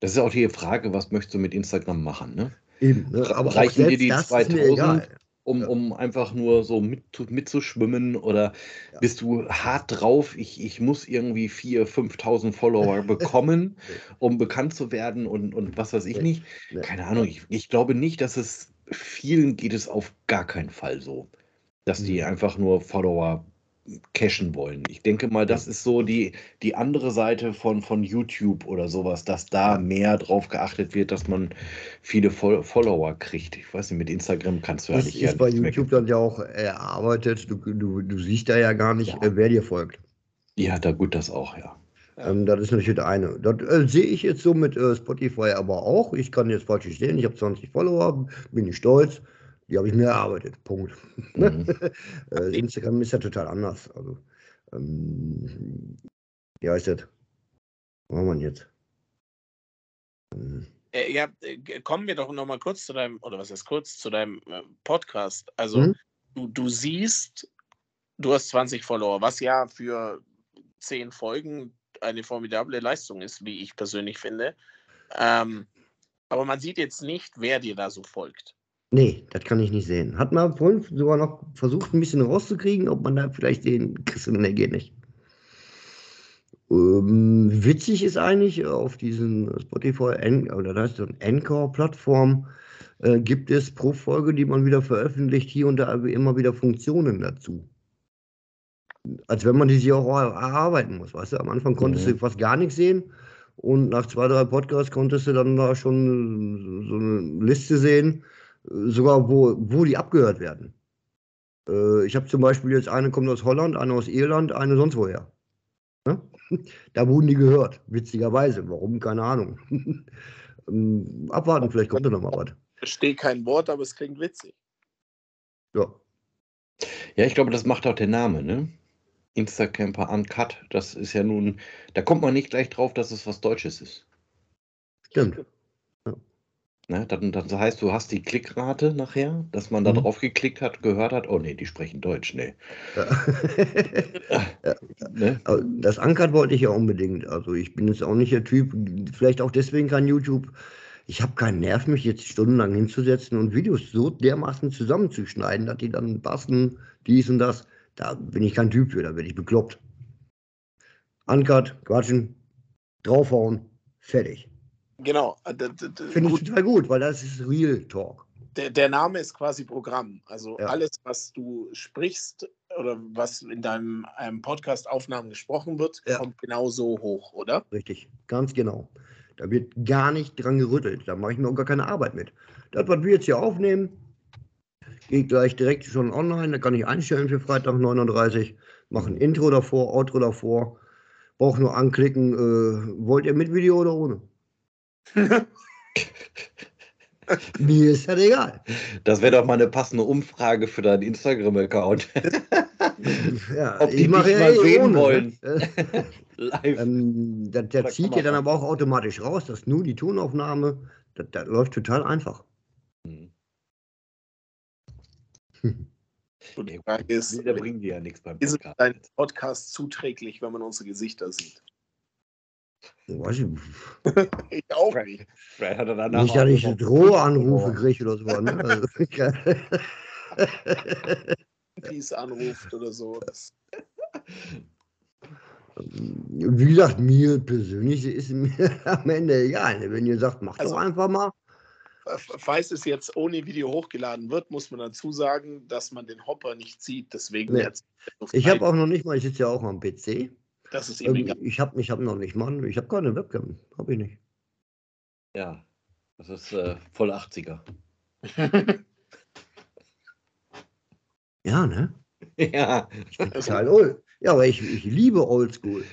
Das ist ja auch die Frage, was möchtest du mit Instagram machen, ne? Eben, ne? aber auch Reichen dir die das ist mir 2000, egal. um, Ja. um einfach nur so mit, mitzuschwimmen oder Ja. bist du hart drauf, ich, ich muss irgendwie 4.000, 5.000 Follower bekommen, um bekannt zu werden und, und was weiß ich Nee. nicht? Nee. Keine Ahnung, ich, ich glaube nicht, dass es vielen geht es auf gar keinen Fall so, dass die Mhm. einfach nur Follower cashen wollen. Ich denke mal, das ist so die, die andere Seite von, von YouTube oder sowas, dass da mehr drauf geachtet wird, dass man viele Fol Follower kriegt. Ich weiß nicht, mit Instagram kannst du ja Das nicht ist bei YouTube dann ja auch erarbeitet. Du, du, du siehst da ja gar nicht, Ja. wer dir folgt. Ja, da gut, das auch, ja. Ähm, das ist natürlich das eine. Das äh, sehe ich jetzt so mit äh, Spotify aber auch. Ich kann jetzt falsch sehen. Ich habe 20 Follower, bin ich stolz. Die habe ich mir erarbeitet. Punkt. Mhm. Äh, Instagram ist ja total anders. Also, ähm, wie heißt das? Was haben wir jetzt? Ähm, Äh, ja, äh, kommen wir doch noch mal kurz zu deinem, oder was heißt kurz, zu deinem äh, Podcast. Also, Mhm. du, du siehst, du hast 20 Follower, was ja für 10 Folgen eine formidable Leistung ist, wie ich persönlich finde. Ähm, aber man sieht jetzt nicht, wer dir da so folgt. Nee, das kann ich nicht sehen. Hat man vorhin sogar noch versucht, ein bisschen rauszukriegen, ob man da vielleicht den nee, geht nicht. Ähm, witzig ist eigentlich, auf diesen Spotify, oder das heißt so ein Anchor-Plattform, äh, gibt es pro Folge, die man wieder veröffentlicht, hier und da immer wieder Funktionen dazu. Als wenn man die sich auch er- erarbeiten muss, weißt du? Am Anfang konntest Mhm. du fast gar nichts sehen und nach zwei, drei Podcasts konntest du dann da schon so eine Liste sehen, sogar wo, wo die abgehört werden. Äh, ich habe zum Beispiel jetzt eine kommt aus Holland, eine aus Irland, eine sonst woher. Ne? Da wurden die gehört, witzigerweise. Warum? Keine Ahnung. Ähm, Abwarten, vielleicht kommt da noch mal was. Verstehe kein Wort, aber es klingt witzig. Ja. Ja, ich glaube, das macht auch der Name, ne? Instacamper Uncut, das ist ja nun, da kommt man nicht gleich drauf, dass es was Deutsches ist. Stimmt. Ne? Dann, dann heißt, du hast die Klickrate nachher, dass man da Mhm. drauf geklickt hat, gehört hat, oh nee, die sprechen Deutsch, nee. Ja. Ne? Das Ankert wollte ich ja unbedingt. Also ich bin jetzt auch nicht der Typ, vielleicht auch deswegen kein YouTube. Ich habe keinen Nerv, mich jetzt stundenlang hinzusetzen und Videos so dermaßen zusammenzuschneiden, dass die dann passen, dies und das. Da bin ich kein Typ für, da werde ich bekloppt. Ankert, quatschen, draufhauen, fertig. Genau. äh, Finde ich gut, total gut, weil das ist Real Talk. der, der Name ist quasi Programm. Also Ja. alles, was du sprichst oder was in deinem einem Podcast-Aufnahmen gesprochen wird, Ja. kommt genauso hoch, oder? Richtig, ganz genau. Da wird gar nicht dran gerüttelt. Da mache ich mir auch gar keine Arbeit mit. Das, was wir jetzt hier aufnehmen, geht gleich direkt schon online. Da kann ich einstellen für Freitag 39. Mache ein Intro davor, Outro davor. Brauche nur anklicken. Äh, wollt ihr mit Video oder ohne? Mir ist das egal. Das wäre doch mal eine passende Umfrage für deinen Instagram-Account. Ja, Ob die ich mache dich ja mal eh sehen ohne, wollen. ne? Live. ähm, das, das zieht ja dann aber auch automatisch raus. Das ist nur die Tonaufnahme. Das, das läuft total einfach. Hm. Und die Frage ist, Bilder bringen dir ja nichts beim ist Podcast. dein Podcast zuträglich, wenn man unsere Gesichter sieht? Weiß ich, Ich auch nicht. Vielleicht hat er danach Nicht, dass ich Drohanrufe kriege oder so. Ne? Also, Peace anruft oder so. Wie gesagt, mir persönlich ist mir am Ende egal. ne? Wenn ihr sagt, macht Also- doch einfach mal. Falls es jetzt ohne Video hochgeladen wird, muss man dazu sagen, dass man den Hopper nicht sieht. Deswegen Nee. jetzt Ich habe auch noch nicht mal, ich sitze ja auch am PC. Das ist ihm Ähm, egal. Ich habe ich hab noch nicht mal, ich habe keine Webcam. Habe ich nicht. Ja, das ist äh, voll 80er. Ja, ne? ja. Ich bin total old. Ja, aber ich, ich liebe Oldschool.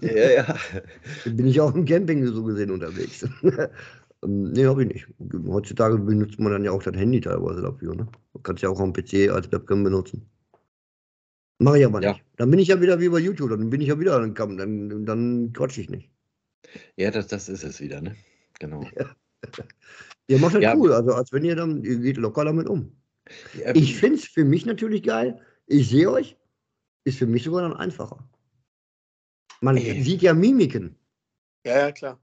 ja, ja. Bin ich auch im Camping so gesehen unterwegs. Ähm, nee, habe ich nicht. Heutzutage benutzt man dann ja auch das Handy teilweise dafür. Ne? Du kannst ja auch am PC als Webcam benutzen. Mache ich aber Ja. nicht. Dann bin ich ja wieder wie bei YouTube. Dann bin ich ja wieder, dann, kann- dann, dann quatsch ich nicht. Ja, das, das ist es wieder, ne? Genau. Ihr macht das Ja. cool. Also als wenn ihr dann, ihr geht locker damit um. Ja, Ich finde es für mich natürlich geil. Ich sehe euch. Ist für mich sogar dann einfacher. Man Ey. sieht ja Mimiken. Ja, ja, klar.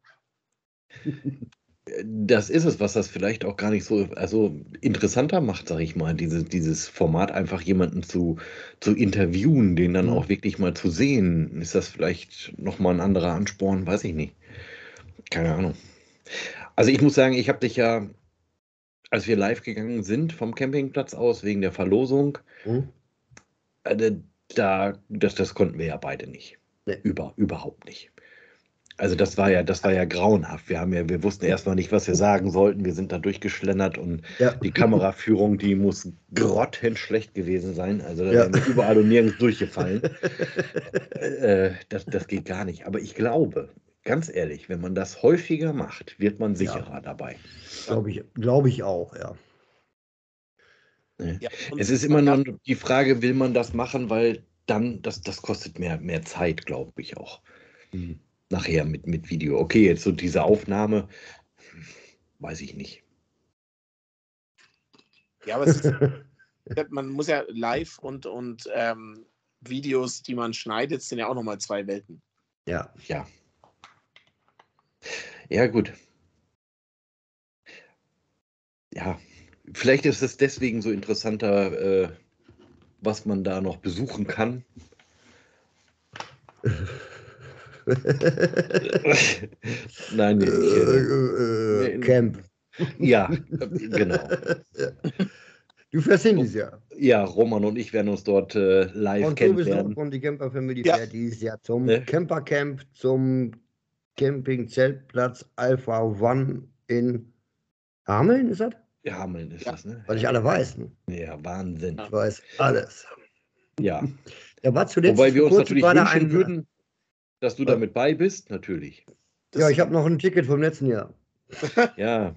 Das ist es, was das vielleicht auch gar nicht so also interessanter macht, sage ich mal, diese, dieses Format einfach jemanden zu, zu interviewen, den dann Mhm. auch wirklich mal zu sehen. Ist das vielleicht nochmal ein anderer Ansporn? Weiß ich nicht. Keine Ahnung. Also ich muss sagen, ich habe dich ja, als wir live gegangen sind vom Campingplatz aus wegen der Verlosung, Hm? äh, da, das, das konnten wir ja beide nicht. Nee. Über, überhaupt nicht. Also das war ja, das war ja grauenhaft. Wir haben ja, wir wussten erstmal nicht, was wir sagen sollten. Wir sind da durchgeschlendert und Ja. die Kameraführung, die muss grottenschlecht gewesen sein. Also da Ja. wir überall und nirgends durchgefallen. äh, das, das geht gar nicht. Aber ich glaube, ganz ehrlich, wenn man das häufiger macht, wird man sicherer dabei. Glaube ich, glaube ich auch, ja. Ja, und Es ist immer nur die Frage, will man das machen, weil dann, das, das kostet mehr, mehr Zeit, glaube ich auch. Mhm. Nachher mit, mit Video. Okay, jetzt so diese Aufnahme, weiß ich nicht. Ja, aber es ist, man muss ja live und, und ähm, Videos, die man schneidet, sind ja auch nochmal zwei Welten. Ja. Ja. Ja, gut. Ja, vielleicht ist es deswegen so interessanter, äh, was man da noch besuchen kann. Nein, nee, ich, äh, äh, nee, Camp. ja, genau. Du fährst hin dieses Jahr. Ja, Roman und ich werden uns dort äh, live Und du bist kennenlernen. von die Camper Family Ja. fährt dieses Jahr zum Ne? Campercamp, zum Camping-Zeltplatz Alpha One in Hameln, ist das? Ja, Hameln ist Ja. das, ne? Was ich alle weiß. Ne? Ja, Wahnsinn. Ich weiß alles. Ja. Er war zuletzt Wobei wir uns natürlich da wünschen ein- würden, dass du damit bei bist, natürlich. Ja, ich habe noch ein Ticket vom letzten Jahr. Ja.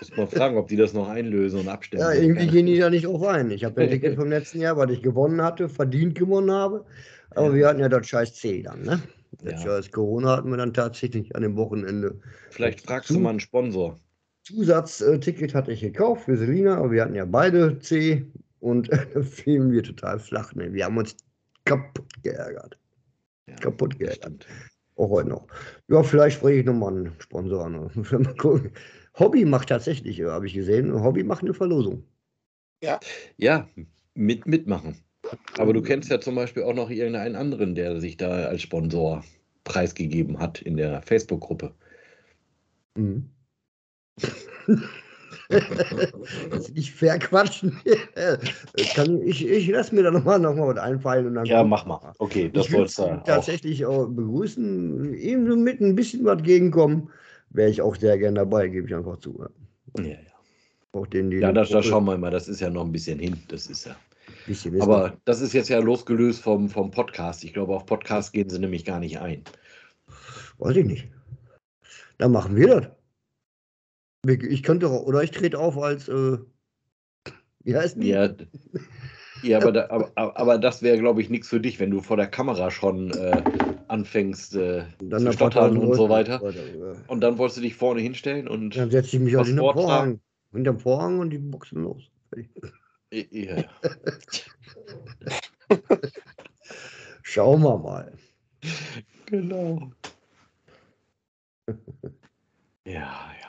Muss mal fragen, ob die das noch einlösen und abstellen. Ja, irgendwie gehen die da nicht drauf ein. Ich habe ein Ticket vom letzten Jahr, weil ich gewonnen hatte, verdient gewonnen habe. Aber Ja. wir hatten ja das scheiß C dann, ne? Das Ja. scheiß Corona hatten wir dann tatsächlich an dem Wochenende. Vielleicht fragst du mal einen Sponsor. Zusatzticket hatte ich gekauft für Selina, aber wir hatten ja beide C und da fielen wir total flach. Ne? Wir haben uns kaputt geärgert. Ja, Kaputt stimmt. Auch heute noch. Ja, vielleicht spreche ich nochmal einen Sponsor an. Mal gucken. Hobby macht tatsächlich, äh, habe ich gesehen, Hobby macht eine Verlosung. Ja, mit, mitmachen. Aber du kennst ja zum Beispiel auch noch irgendeinen anderen, der sich da als Sponsor preisgegeben hat in der Facebook-Gruppe. Mhm. Jetzt nicht verquatschen. Kann ich ich lasse mir da nochmal noch mal was einfallen. Und dann Ja, mach mal. Okay, das ich würde sollst du tatsächlich auch begrüßen. Eben so mit ein bisschen was gegenkommen, wäre ich auch sehr gerne dabei, gebe ich einfach zu. Ja, Ja, auch den, die ja da, da Gruppe schauen wir mal. Das ist ja noch ein bisschen hin. Das ist ja. Aber das ist jetzt ja losgelöst vom, vom Podcast. Ich glaube, auf Podcast gehen sie nämlich gar nicht ein. Weiß ich nicht. Dann machen wir das. Ich könnte, auch- oder ich trete auf als, äh, wie heißt die? Ja, ja aber, da, aber, aber das wäre, glaube ich, nichts für dich, wenn du vor der Kamera schon äh, anfängst äh, zu stottern und so weiter. ja. Und dann wolltest du dich vorne hinstellen und. Dann setze ich mich hinterm vortragen? Vorhang. Hinterm Vorhang und die boxen los. Ja, Schauen wir mal. genau. Ja, ja.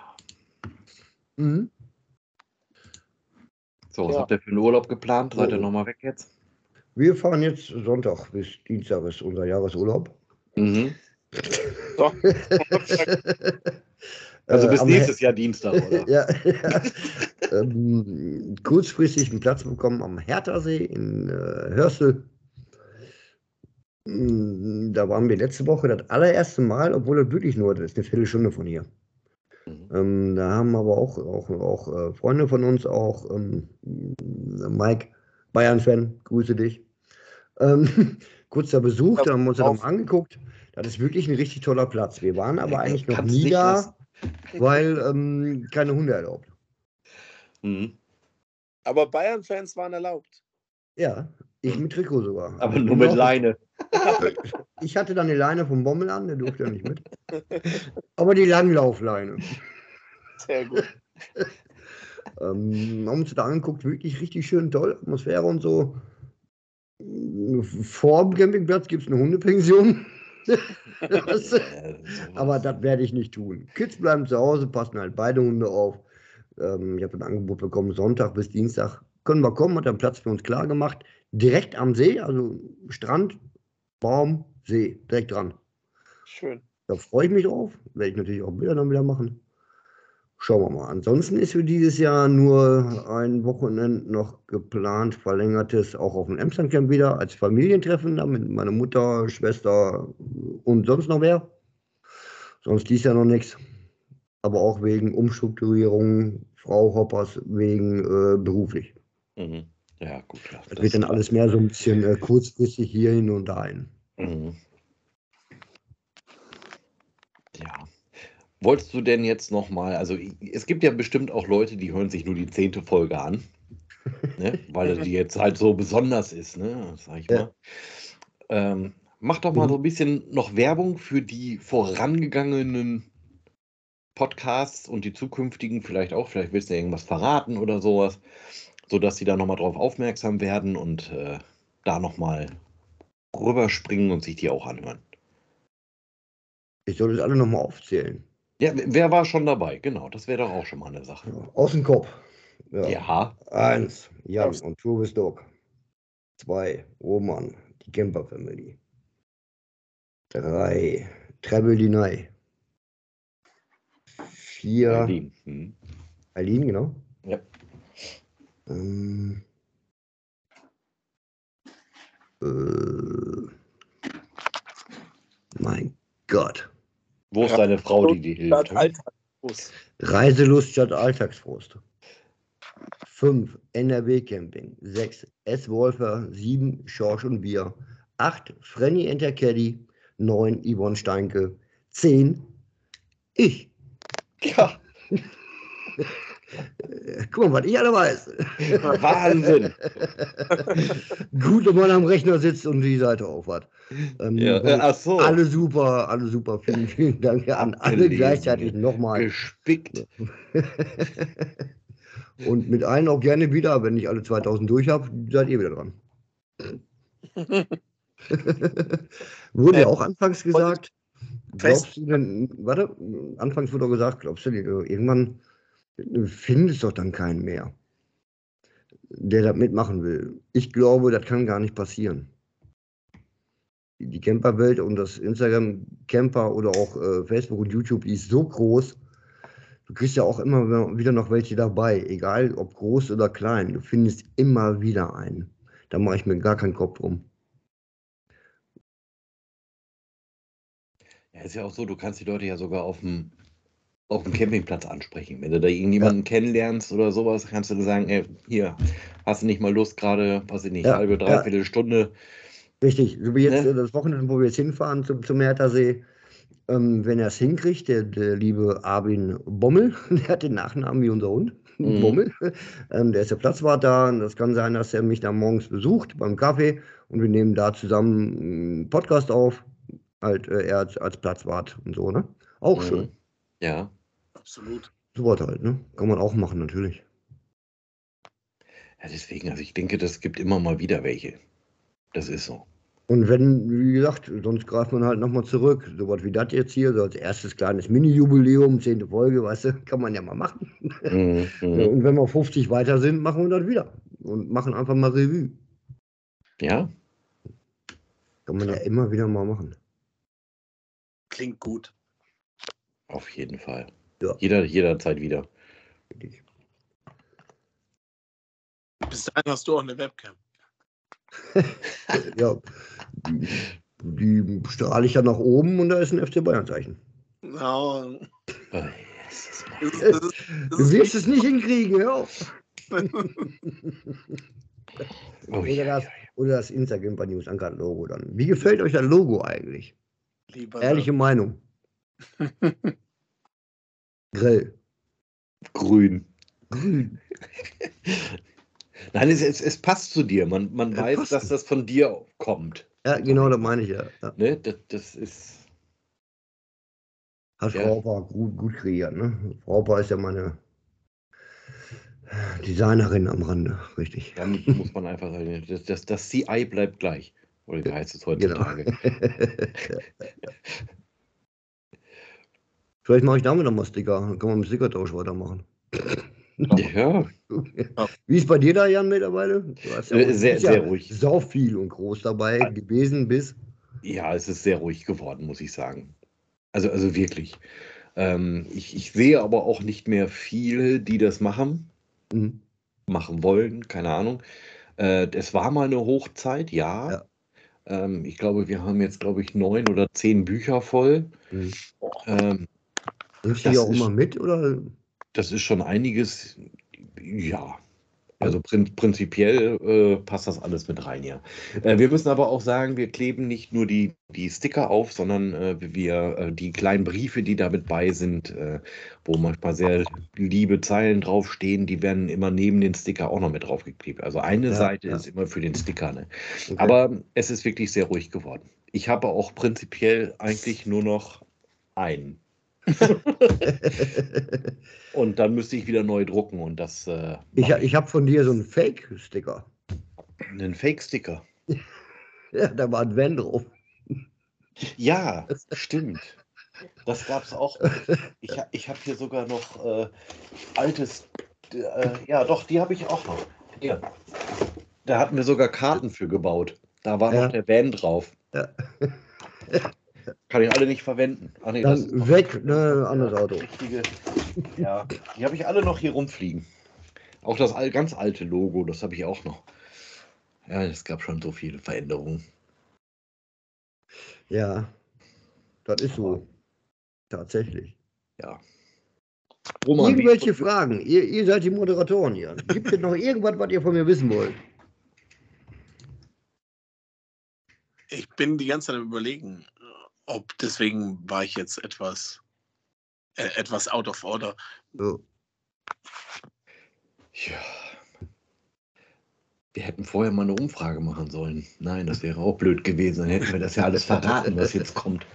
Mhm. So, was Ja. habt ihr für einen Urlaub geplant? Seid ihr Oh. nochmal weg jetzt? Wir fahren jetzt Sonntag bis Dienstag ist unser Jahresurlaub. Mhm. So. Also Äh, bis nächstes Jahr Dienstag, oder? ja, ja. ähm, kurzfristig einen Platz bekommen am Herthasee in äh, Hörsel. Mm, Da waren wir letzte Woche das allererste Mal, obwohl das wirklich nur, das ist eine Viertelstunde von hier. Mhm. Ähm, da haben aber auch, auch, auch äh, Freunde von uns, auch ähm, Mike, Bayern-Fan, grüße dich. Ähm, kurzer Besuch, da haben wir uns das mal angeguckt. Das ist wirklich ein richtig toller Platz. Wir waren aber eigentlich noch nie da, weil ähm, keine Hunde erlaubt. Mhm. Aber Bayern-Fans waren erlaubt. Ja, ich mit Trikot sogar. Aber nur mit Leine. Ich hatte dann die Leine vom Bommel an, der durfte ja nicht mit. Aber die Langlaufleine. Sehr gut. Ähm, haben uns da angeguckt, wirklich richtig schön toll, Atmosphäre und so. Vor dem Campingplatz gibt es eine Hundepension. Das- Aber das werde ich nicht tun. Kids bleiben zu Hause, passen halt beide Hunde auf. Ähm, ich habe ein Angebot bekommen, Sonntag bis Dienstag können wir kommen, hat einen Platz für uns klar gemacht. Direkt am See, also Strand, Baum, See, direkt dran. Schön. Da freue ich mich drauf. Werde ich natürlich auch Bilder dann wieder machen. Schauen wir mal. Ansonsten ist für dieses Jahr nur ein Wochenende noch geplant, verlängertes, auch auf dem Amsterdam wieder als Familientreffen, da mit meiner Mutter, Schwester und sonst noch wer. Sonst dies Jahr noch nichts. Aber auch wegen Umstrukturierung, Frau Hoppers, wegen äh, beruflich. Mhm. Ja, gut. Ja, Das wird dann alles mehr so ein bisschen äh, kurzfristig hierhin und dahin. Mhm. Ja. Wolltest du denn jetzt nochmal, also es gibt ja bestimmt auch Leute, die hören sich nur die zehnte Folge an, ne? weil die jetzt halt so besonders ist, ne? sag ich Ja. mal. Ähm, mach doch mal Mhm. so ein bisschen noch Werbung für die vorangegangenen Podcasts und die zukünftigen vielleicht auch. Vielleicht willst du irgendwas verraten oder sowas, sodass sie da nochmal drauf aufmerksam werden und äh, da nochmal rüberspringen und sich die auch anhören. Ich soll das alle nochmal aufzählen. Ja, wer war schon dabei? Genau, das wäre doch auch schon mal eine Sache. Ja, aus dem Kopf. Ja. Ja. Eins, Jan Aus- und Tourist Dog. Zwei, Roman, die Camper Family. Drei, Travel Deny. Vier, Berlin. Hm. Eileen, genau. Ähm, äh, mein Gott. Wo ist deine Frau, die dir hilft? Reiselust statt Alltagsfrust. 5. NRW Camping. 6. S. Wolfer. 7. Schorsch und Bier. 8. Frenny Caddy. 9. Yvonne Steinke. 10. Ich. Ja, Guck mal, was ich alle weiß. Wahnsinn. Gut, wenn man am Rechner sitzt und die Seite aufhat. Ähm, Ja, äh, ach so. Alle super, alle super. Vielen, vielen Dank an alle Abgelesen. gleichzeitig nochmal. Gespickt. Und mit allen auch gerne wieder, wenn ich alle 2000 durch habe, seid ihr wieder dran. wurde ja auch anfangs gesagt, glaubst du denn, warte, anfangs wurde auch gesagt, glaubst du, irgendwann findest doch dann keinen mehr, der da mitmachen will. Ich glaube, das kann gar nicht passieren. Die Camperwelt und das Instagram Camper oder auch äh, Facebook und YouTube, die ist so groß, du kriegst ja auch immer wieder noch welche dabei, egal ob groß oder klein. Du findest immer wieder einen. Da mache ich mir gar keinen Kopf drum. Ja, ist ja auch so, du kannst die Leute ja sogar auf dem, auf dem Campingplatz ansprechen. Wenn du da irgendjemanden kennenlernst oder sowas, kannst du sagen, ey, hier, hast du nicht mal Lust gerade, weiß ich nicht, Ja, halbe, ja. dreiviertel Stunde. Richtig, so wie jetzt Ne? äh, das Wochenende, wo wir jetzt hinfahren zum, zum Herthasee. Ähm, wenn er es hinkriegt, der, der liebe Armin Bommel, der hat den Nachnamen wie unser Hund, Mhm. Bommel, ähm, der ist der Platzwart da. Und das kann sein, dass er mich da morgens besucht beim Kaffee und wir nehmen da zusammen einen Podcast auf. Halt äh, er als, als Platzwart und so, ne? Auch Mhm. schön. Ja. Absolut. So was halt, ne? Kann man auch machen, natürlich. Ja, deswegen, also ich denke, das gibt immer mal wieder welche. Das ist so. Und wenn, wie gesagt, sonst greift man halt nochmal zurück. So was wie das jetzt hier, so als erstes kleines Mini-Jubiläum, zehnte Folge, weißt du, kann man ja mal machen. Mhm, mhm. und wenn wir 50 weiter sind, machen wir das wieder. Und machen einfach mal Revue. Ja, Kann man ja immer wieder mal machen. Klingt gut. auf jeden Fall. Ja. Jeder, jederzeit wieder. Bis dahin hast du auch eine Webcam. ja, die, strahle ich ja nach oben und da ist ein FC Bayern-Zeichen. Oh, Mann. das, ist- das, ist- das Du wirst es nicht hinkriegen, hör auf. Oh, Oder ja, das, oder das Instagram bei News Anker Logo dann. Wie gefällt euch das Logo eigentlich? lieber. Ehrliche Meinung. Grell. Grün. Grün. Nein, es, es, es passt zu dir. Man, man Ja, weiß, dass das von dir kommt. Ja, genau, das meine ich ja. ja. Ne? Das, das ist. Hat Ja. Frau gut, gut kreiert, ne? Frau ist ja meine Designerin am Rande, richtig. Dann muss man einfach sagen, das, das, das CI bleibt gleich. Oder wie heißt es heutzutage? Genau. Vielleicht mache ich damit nochmal Sticker. Dann kann man mit Stickertausch weitermachen. ja, Wie ist bei dir da, Jan, mittlerweile? Du hast Äh, auch- sehr- bist ja sehr ruhig. Sau viel und groß dabei gewesen bis. ja, es ist sehr ruhig geworden, muss ich sagen. Also, also wirklich. Ähm, ich, ich sehe aber auch nicht mehr viele, die das machen, Mhm. machen wollen, keine Ahnung. Äh, es war mal eine Hochzeit, ja. Ja. Ähm, ich glaube, wir haben jetzt, glaube ich, neun oder zehn Bücher voll. Mhm. Ähm, Nimmst du die auch ist- immer mit? Oder? das ist schon einiges, ja. Also prin prinzipiell äh, passt das alles mit rein, ja. Äh, wir müssen aber auch sagen, wir kleben nicht nur die, die Sticker auf, sondern äh, wir äh, die kleinen Briefe, die damit bei sind, äh, wo manchmal sehr liebe Zeilen draufstehen, die werden immer neben den Sticker auch noch mit draufgeklebt. Also eine Ja, Seite ja. ist immer für den Sticker. Ne? Okay. Aber es ist wirklich sehr ruhig geworden. Ich habe auch prinzipiell eigentlich nur noch einen. Und dann müsste ich wieder neu drucken und das äh, ich ich habe von dir so einen Fake-Sticker. einen Fake-Sticker. Ja, da war ein Van drauf. Ja, stimmt. Das gab es auch. Ich, ich habe hier sogar noch äh, altes. Äh, ja, doch, die habe ich auch noch. Ja. Da hatten wir sogar Karten für gebaut. Da war Ja. noch der Van drauf. Ja. Kann ich alle nicht verwenden. Ach nee, Dann weg, ne, anderes Auto. richtige. Ja, die habe ich alle noch hier rumfliegen. Auch das ganz alte Logo, das habe ich auch noch. Ja, es gab schon so viele Veränderungen. Ja, das ist so. Tatsächlich. Ja. Roman, Irgendwelche Fragen? Ihr, ihr seid die Moderatoren hier. Gibt es noch irgendwas, was ihr von mir wissen wollt? Ich bin die ganze Zeit am überlegen, ob deswegen war ich jetzt etwas, äh, etwas out of order. So. Ja. Wir hätten vorher mal eine Umfrage machen sollen. Nein, das wäre auch blöd gewesen. Dann hätten wir das ja alles verraten, was jetzt kommt.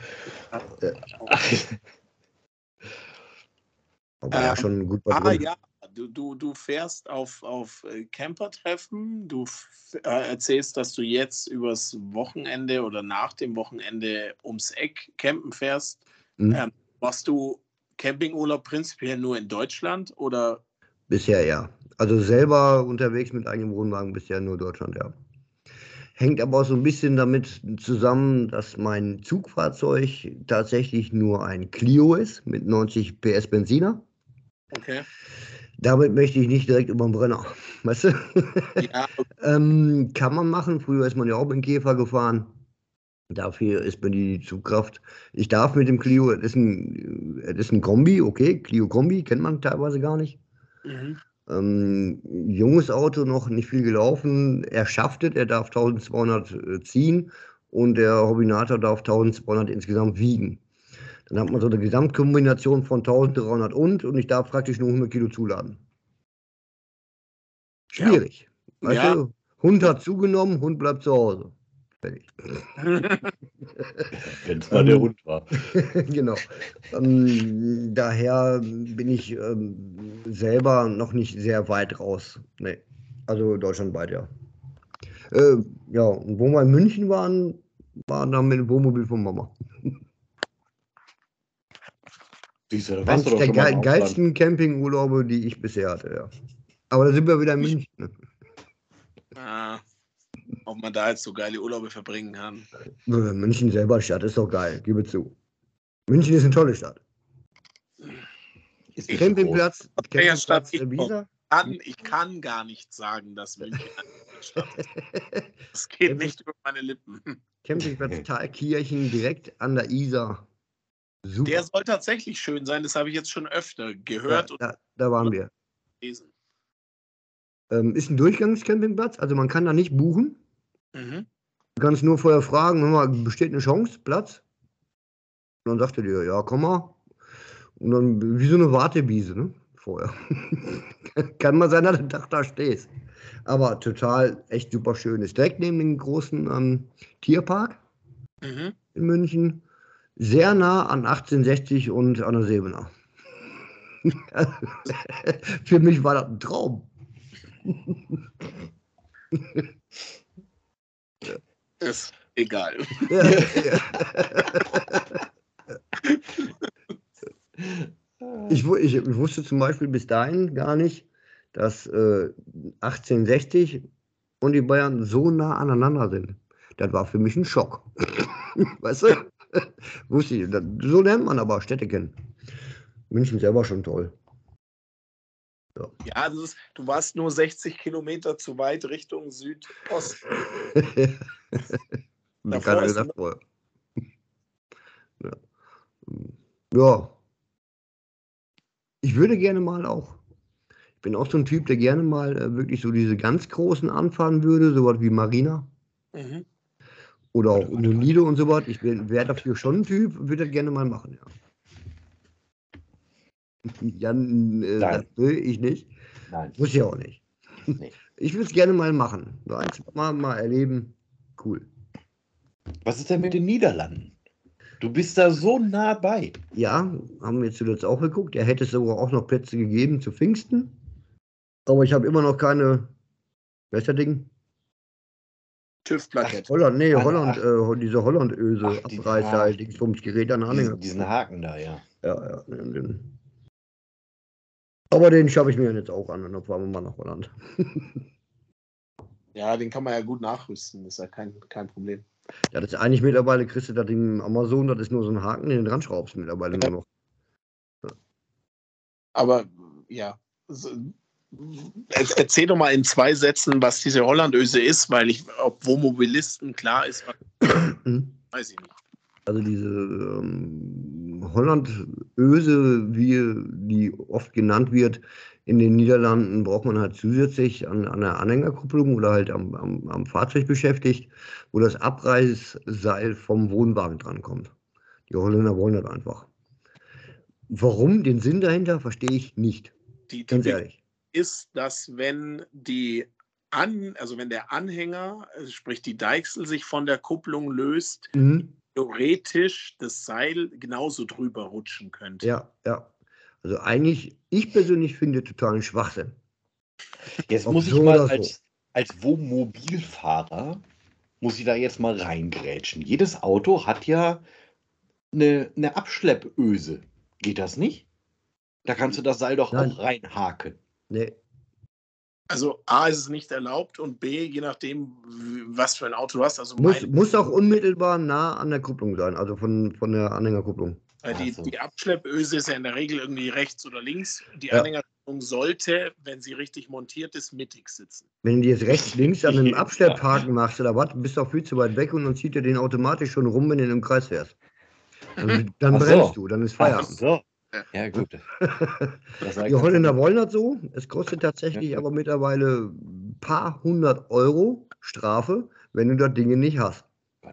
Aber ja schon gut was Ah ja, du, du, du fährst auf, auf äh, Campertreffen, du äh, erzählst, dass du jetzt übers Wochenende oder nach dem Wochenende ums Eck campen fährst. Hm? Ähm, machst du Campingurlaub prinzipiell nur in Deutschland oder Bisher ja. Also selber unterwegs mit eigenem Wohnwagen bisher nur Deutschland, ja. Hängt aber auch so ein bisschen damit zusammen, dass mein Zugfahrzeug tatsächlich nur ein Clio ist mit 90 PS Benziner. okay? Damit möchte ich nicht direkt über den Brenner. Weißt du? Ja, ähm, kann man machen. Früher ist man ja auch mit dem Käfer gefahren. Dafür ist mir die Zugkraft. Ich darf mit dem Clio, das ist ein, das ist ein Kombi, okay, Clio Kombi, kennt man teilweise gar nicht. mhm. Ähm, junges Auto, noch nicht viel gelaufen. Er schafft es, er darf 1200 äh, ziehen und der Hobbinator darf 1200 insgesamt wiegen. Dann hat man so eine Gesamtkombination von 1300 und und ich darf praktisch nur 100 Kilo zuladen. Ja. Schwierig. Weißt Ja. du, Hund hat zugenommen, Hund bleibt zu Hause. Fertig. Wenn es mal der Hund war. genau. Ähm, daher bin ich ähm, selber noch nicht sehr weit raus. Nee. Also deutschlandweit, ja. Äh, ja, und wo wir in München waren, waren dann mit dem Wohnmobil von Mama. Siehst du, da warst Eines der Ausland. geilsten Campingurlaube, die ich bisher hatte, ja. Aber da sind wir wieder in München. ne? Ah, ob man da jetzt so geile Urlaube verbringen kann. München selber Stadt ist doch geil, gebe zu. München ist eine tolle Stadt. Ist Campingplatz, Campingplatz ich Wiesa. Kann, ich kann gar nicht sagen, dass München eine Stadt ist. Das geht nicht über meine Lippen. Campingplatz Thalkirchen direkt an der Isar. Super. Der soll tatsächlich schön sein, das habe ich jetzt schon öfter gehört ja, da, da waren wir. Ähm, ist ein Durchgangscampingplatz, also man kann da nicht buchen. Mhm. Du kannst nur vorher fragen, mal, besteht eine Chance, Platz? Und dann sagt er dir, ja, komm mal. Und dann wie so eine Wartewiese, ne? Vorher. kann mal sein, dass du Tag da stehst. Aber total, echt super schön. Ist direkt neben dem großen ähm, Tierpark Mhm. in München. Sehr nah an 1860 und an der Sebener. Für mich war das ein Traum. Das, egal. Ja, ja. Ich, ich, ich wusste zum Beispiel bis dahin gar nicht, dass äh, 1860 und die Bayern so nah aneinander sind. Das war für mich ein Schock. weißt du? wusste ich. So lernt man aber Städte kennen. München selber schon toll. Ja, das ist, du warst nur 60 Kilometer zu weit Richtung Südosten. Wie ist gesagt vorher. Ja. ja. Ich würde gerne mal auch. Ich bin auch so ein Typ, der gerne mal äh, wirklich so diese ganz großen anfahren würde, sowas wie Marina Mhm. Oder auch warte, Unionide und sowas. Ich wäre dafür schon ein Typ, würde das gerne mal machen, ja. Jan, äh, das will ich nicht. Nein. Muss ich auch nicht. Nee. Ich würde es gerne mal machen. So ein, zwei Mal, mal erleben. Cool. Was ist denn mit den Niederlanden? Du bist da so nah bei. Ja, haben wir zuletzt auch geguckt. Er hätte es sogar auch noch Plätze gegeben zu Pfingsten. Aber ich habe immer noch keine. Das Ding? TÜV-Plakette. Holland, nee, Ach, Holland, äh, diese Hollandöse, Ach, die- Abreißer, halt, Dingsbums, Gerät an Anhänger. Diesen, diesen Haken da, ja. Ja, ja. Den, den. Aber den schaffe ich mir jetzt auch an und dann fahren wir mal nach Holland. Ja, den kann man ja gut nachrüsten. Das ist ja kein, kein Problem. Ja, das ist eigentlich mittlerweile, kriegst du das Ding im Amazon, das ist nur so ein Haken, den du dran schraubst mittlerweile Ja. nur noch. Aber ja, so, er- erzähl doch mal in zwei Sätzen, was diese Hollandöse ist, weil ich, ob Wohnmobilisten klar ist, weiß ich nicht. Also diese ähm, Hollandöse, wie die oft genannt wird, in den Niederlanden braucht man halt zusätzlich an, an der Anhängerkupplung oder halt am, am, am Fahrzeug beschäftigt, wo das Abreißseil vom Wohnwagen drankommt. Die Holländer wollen das einfach. Warum? Den Sinn dahinter verstehe ich nicht. Die, die Ganz ehrlich. Ist, dass wenn die an, also wenn der Anhänger, also sprich die Deichsel sich von der Kupplung löst, Mhm. theoretisch das Seil genauso drüber rutschen könnte. Ja, ja. Also eigentlich, ich persönlich finde totalen Schwachsinn. Jetzt Ob muss ich so mal oder so. als, als Wohnmobilfahrer, muss ich da jetzt mal reingrätschen. Jedes Auto hat ja eine, eine Abschleppöse. Geht das nicht? Da kannst du das Seil doch Nein. auch reinhaken. Nee, Also A ist es nicht erlaubt und B, je nachdem, was für ein Auto du hast, also muss, muss auch unmittelbar nah an der Kupplung sein, also von, von der Anhängerkupplung. weil die, Ach so. die Abschleppöse ist ja in der Regel irgendwie rechts oder links. Die Ja. Anhängerkupplung sollte, wenn sie richtig montiert ist, mittig sitzen. Wenn du jetzt rechts, links an einem. Abschlepphaken machst oder was, bist du auch viel zu weit weg und dann zieht er den automatisch schon rum, wenn du im Kreis fährst. Dann, dann Ach so. bremst du, dann ist Ach Feierabend. so. Ja, gut. Das Die Holländer wollen das so. Es kostet tatsächlich Ja. aber mittlerweile ein paar hundert Euro Strafe, wenn du das Ding nicht hast. Oh.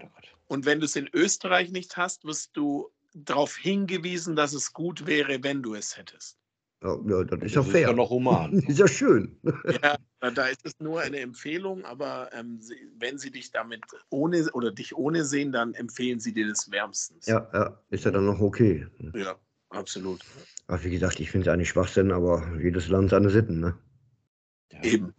Und wenn du es in Österreich nicht hast, wirst du darauf hingewiesen, dass es gut wäre, wenn du es hättest. Ja, ja das ist Das ja ist fair. ja noch human. ist ja schön. Ja, da- da ist es nur eine Empfehlung, aber ähm, wenn sie dich damit ohne oder dich ohne sehen, dann empfehlen sie dir das wärmstens. Ja, ja, ist ja dann noch okay. ja absolut. Aber wie gesagt, ich finde es eigentlich Schwachsinn, aber jedes Land seine Sitten, ne? Ja. Eben.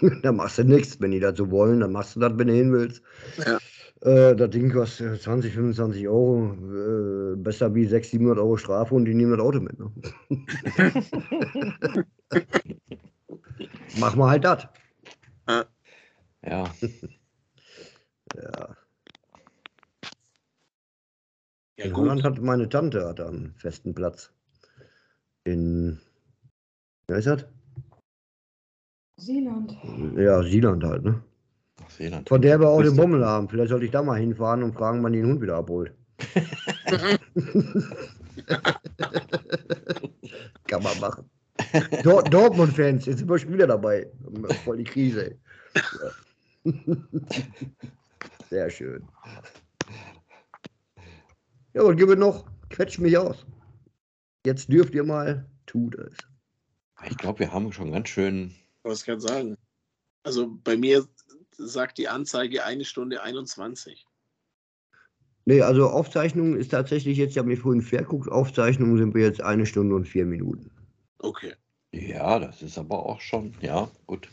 da machst du nichts. Wenn die das so wollen, dann machst du das, wenn du hin willst. Ja. Äh, das Ding kostet 20, 25 Euro. Äh, besser wie 600, 700 Euro Strafe und die nehmen das Auto mit. Ne? Mach mal halt das. Ja. Ja. Ja, In gut. Holland hat meine Tante hat einen festen Platz. In. Wer ist das? Seeland. Ja, Seeland halt, ne? Ach, Seeland. Von der wir auch den. Bommel haben. Vielleicht sollte ich da mal hinfahren und fragen, wann die den Hund wieder abholt. Kann man machen. Dor Dortmund-Fans, jetzt sind wir schon wieder dabei. Voll die Krise. ey. Ja. Sehr schön. Ja, und gib es noch. Quetscht mich aus. Jetzt dürft ihr mal, tut es. Ich glaube, wir haben schon ganz schön. Was kann ich sagen? Also bei mir sagt die Anzeige eine Stunde 21. Nee, also Aufzeichnung ist tatsächlich jetzt, ich habe mich vorhin verguckt, Aufzeichnung sind wir jetzt eine Stunde und vier Minuten. Okay. Ja, das ist aber auch schon. Ja, gut.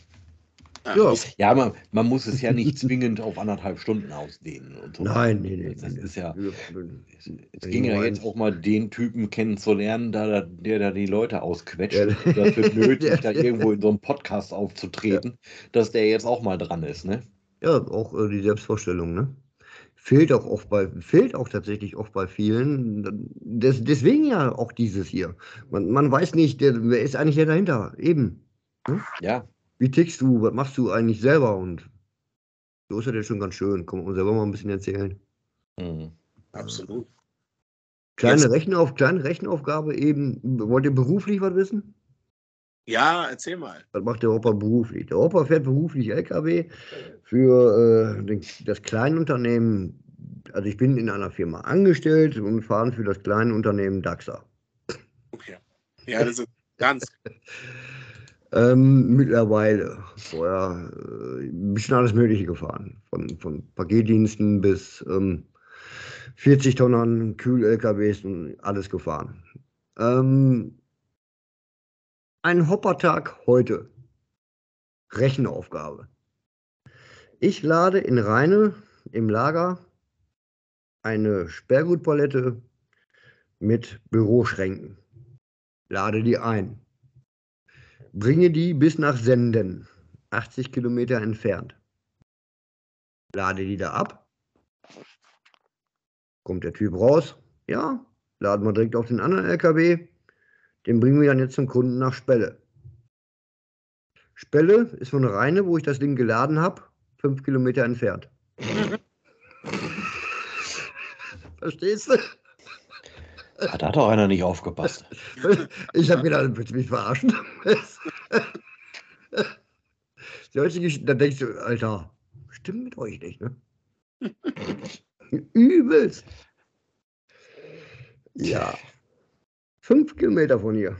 Ja. Ja, man, man muss es ja nicht zwingend auf anderthalb Stunden ausdehnen. Und so. Nein, nee, nee. Das nee, ist ja- nee. Es, es ging ja jetzt auch mal den Typen kennenzulernen, da, der da die Leute ausquetscht. Ja. dafür nötig, Ja. da irgendwo in so einem Podcast aufzutreten, dass der jetzt auch mal dran ist, ne? Ja, auch äh, die Selbstvorstellung, ne? Fehlt auch oft bei, fehlt auch tatsächlich oft bei vielen. Des, deswegen ja auch dieses hier. Man, man weiß nicht, der, wer ist eigentlich der dahinter? Eben. Ja, Wie tickst du? Was machst du eigentlich selber? Und so ist das ja schon ganz schön. Kann man uns selber mal ein bisschen erzählen. mhm. Absolut. Kleine, Jetzt- Rechenauf, kleine Rechenaufgabe eben. Wollt ihr beruflich was wissen? Ja, erzähl mal. Was macht der Hopper beruflich? Der Hopper fährt beruflich LKW für äh, den, das Kleinunternehmen. Also ich bin in einer Firma angestellt und fahre für das kleine Unternehmen DAXA. Okay. Ja, das ist ganz. Ähm, mittlerweile vorher äh, ein bisschen alles Mögliche gefahren. Von, von Paketdiensten bis ähm, 40 Tonnen Kühl-LKWs und alles gefahren. Ähm, ein Hoppertag heute. Rechenaufgabe. Ich lade in Rheine im Lager eine Sperrgutpalette mit Büroschränken. Lade die ein. Bringe die bis nach Senden, 80 Kilometer entfernt. Lade die da ab. Kommt der Typ raus. Ja, laden wir direkt auf den anderen LKW. Den bringen wir dann jetzt zum Kunden nach Spelle. Spelle ist von Rheine, wo ich das Ding geladen habe, fünf Kilometer entfernt. Verstehst du? Ah, da hat doch einer nicht aufgepasst. Ich habe gedacht, willst du mich verarschen? Solche Geschichten, da denkst du, Alter, stimmt mit euch nicht, ne? Übelst. Ja. Fünf Kilometer von hier.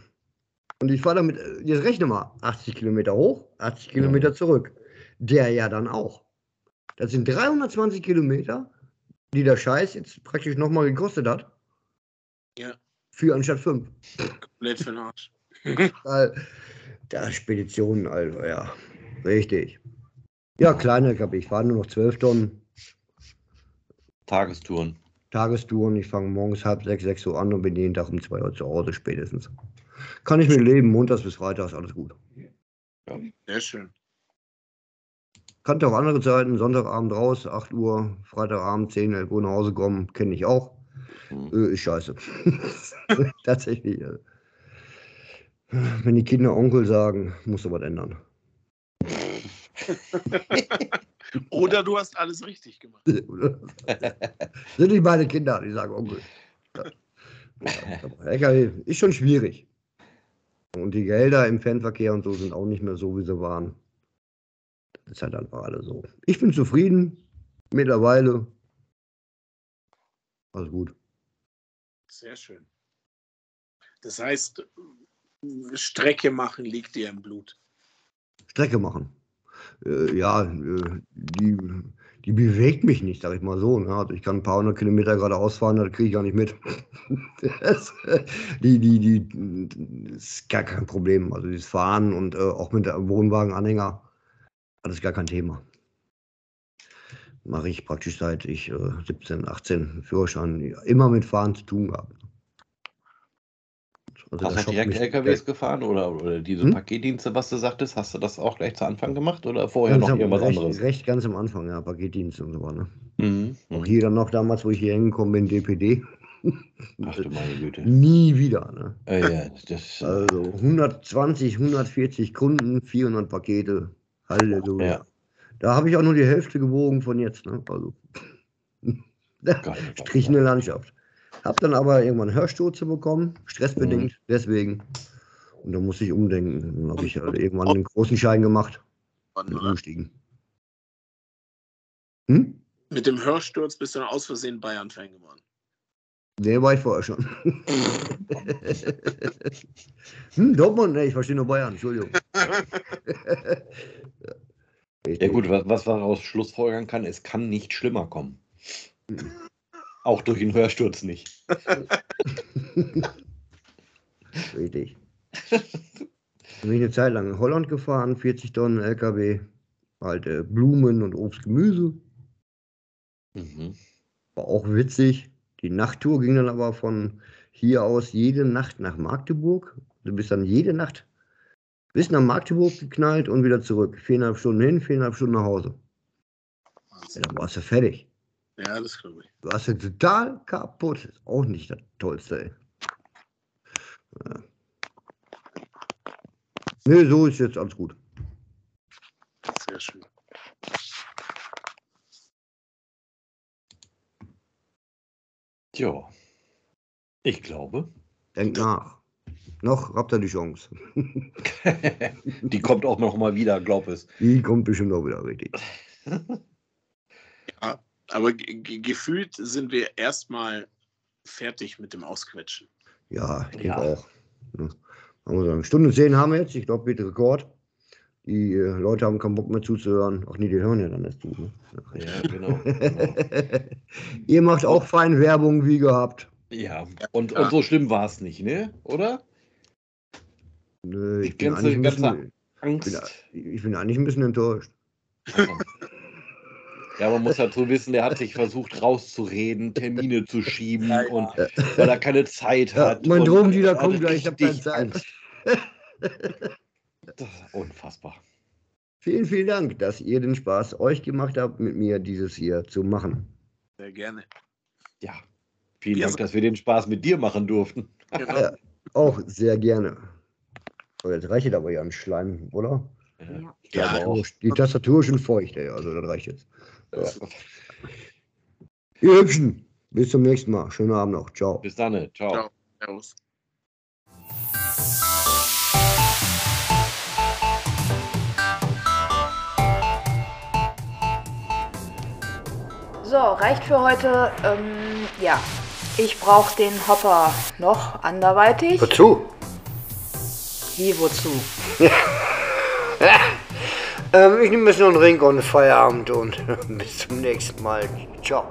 Und ich fahre damit, äh, jetzt rechne mal, 80 Kilometer hoch, 80 Kilometer zurück. Der ja dann auch. Das sind 320 Kilometer, die der Scheiß jetzt praktisch nochmal gekostet hat. Ja. Für anstatt fünf. Komplett für den Arsch. Weil, da Speditionen, Alter, ja. Richtig. Ja, kleine LKW. Ich fahre nur noch 12 Tonnen. Tagestouren. Tagestouren. Ich fange morgens halb sechs, sechs Uhr an und bin jeden Tag um zwei Uhr zu Hause spätestens. Kann ich mit leben. Montags bis Freitags, alles gut. Sehr schön. Kannte auch andere Zeiten. Sonntagabend raus, 8 Uhr, Freitagabend 10, 11 Uhr nach Hause kommen. Kenne ich auch. Mhm. Äh, ist scheiße. Tatsächlich. äh. Wenn die Kinder Onkel sagen, musst du was ändern. Oder du hast alles richtig gemacht. Sind nicht meine Kinder, die sagen Onkel. Ja. LKW ist schon schwierig. Und die Gelder im Fernverkehr und so sind auch nicht mehr so, wie sie waren. Das ist halt einfach alle so. Ich bin zufrieden. Mittlerweile. Alles gut. Sehr schön. Das heißt, Strecke machen liegt dir im Blut. Strecke machen. Äh, ja, äh, die, die bewegt mich nicht, sag ich mal so. Ne? Also ich kann ein paar hundert Kilometer geradeaus fahren, das kriege ich gar nicht mit. das, die, die, die, das ist gar kein Problem. Also das Fahren und äh, auch mit Wohnwagenanhänger, das ist gar kein Thema. Mache ich praktisch seit ich äh, 17, 18 Führerschein immer mit Fahren zu tun gehabt. Also Hast du direkt LKWs gefahren oder, oder diese Hm? Paketdienste, was du sagtest, hast du das auch gleich zu Anfang gemacht oder vorher Ganz noch irgendwas recht, anderes? Recht ganz am Anfang, ja, Paketdienst und so weiter. Mhm. Auch Mhm. hier dann noch damals, wo ich hier hingekommen bin, DPD. Ach du meine Güte. Nie wieder. Ne? Äh, ja, das, Also 120, 140 Kunden, 400 Pakete. Halleluja. Ja. Da habe ich auch nur die Hälfte gewogen von jetzt. Ne? Also Gott, strichende Landschaft. Hab dann aber irgendwann Hörstürze bekommen, stressbedingt, Mhm. deswegen. Und dann musste ich umdenken. Dann habe ich halt irgendwann einen großen Schein gemacht und umgestiegen. Hm? Mit dem Hörsturz bist du dann aus Versehen Bayern-Fan geworden. Nee, war ich vorher schon. hm, Dortmund? Nee, ich verstehe nur Bayern, Entschuldigung. Ja gut, was, was man daraus schlussfolgern kann, es kann nicht schlimmer kommen. Auch durch den Hörsturz nicht. Richtig. Bin ich eine Zeit lang in Holland gefahren, 40 Tonnen LKW. Halt äh, Blumen und Obst, Gemüse. Mhm. War auch witzig. Die Nachttour ging dann aber von hier aus jede Nacht nach Magdeburg. Du bist dann jede Nacht bis nach Magdeburg geknallt und wieder zurück. Viereinhalb Stunden hin, viereinhalb Stunden nach Hause. Ja, dann warst du fertig. Ja, das glaube ich. Du warst ja total kaputt. Ist auch nicht das Tollste, ey. Ja. Nee, so ist jetzt alles gut. Sehr schön. Tja. Ich glaube. Denk nach. Noch habt ihr die Chance. Die kommt auch noch mal wieder, glaub es. Die kommt bestimmt auch wieder richtig. Aber ge- ge- gefühlt sind wir erstmal fertig mit dem Ausquetschen. Ja, ich denke Ja. auch. Ja. Haben wir sagen. Stunde 10 haben wir jetzt. Ich glaube, bitte Rekord. Die äh, Leute haben keinen Bock mehr zuzuhören. Ach nee, die hören ja dann erst zu. Ne? Ja, genau. genau. Ihr macht auch fein Werbung wie gehabt. Ja, und, Ja. und so schlimm war es nicht, ne? Oder? Nö, Die ich, bin ganze- eigentlich ein ganze bisschen, Angst. bin, ich bin eigentlich ein bisschen enttäuscht. Also. Ja, man muss dazu wissen, der hat sich versucht rauszureden, Termine zu schieben Ja, ja. und weil er keine Zeit Ja, hat. mein Drogendealer kommt gleich, ich hab keine richtig Zeit. Angst. Das ist unfassbar. Vielen, vielen Dank, dass ihr den Spaß euch gemacht habt, mit mir dieses hier zu machen. Sehr gerne. Ja. Vielen Ja, Dank, dass wir den Spaß mit dir machen durften. Genau. Ja. Auch sehr gerne. Oh, jetzt reicht es aber ja an Schleim, oder? Ja. Die Ja, Tastatur, auch. die Tastatur ist schon feucht, ey. Also das reicht jetzt. Ja. Ihr Hübschen, bis zum nächsten Mal. Schönen Abend noch. Ciao. Bis dann. ne? Ciao. Ciao. Servus. So, reicht für heute. Ähm, ja, ich brauche den Hopper noch anderweitig. Wozu? Wie, wozu? Ähm, ich nehme jetzt noch einen Ring und Feierabend und bis zum nächsten Mal. Ciao.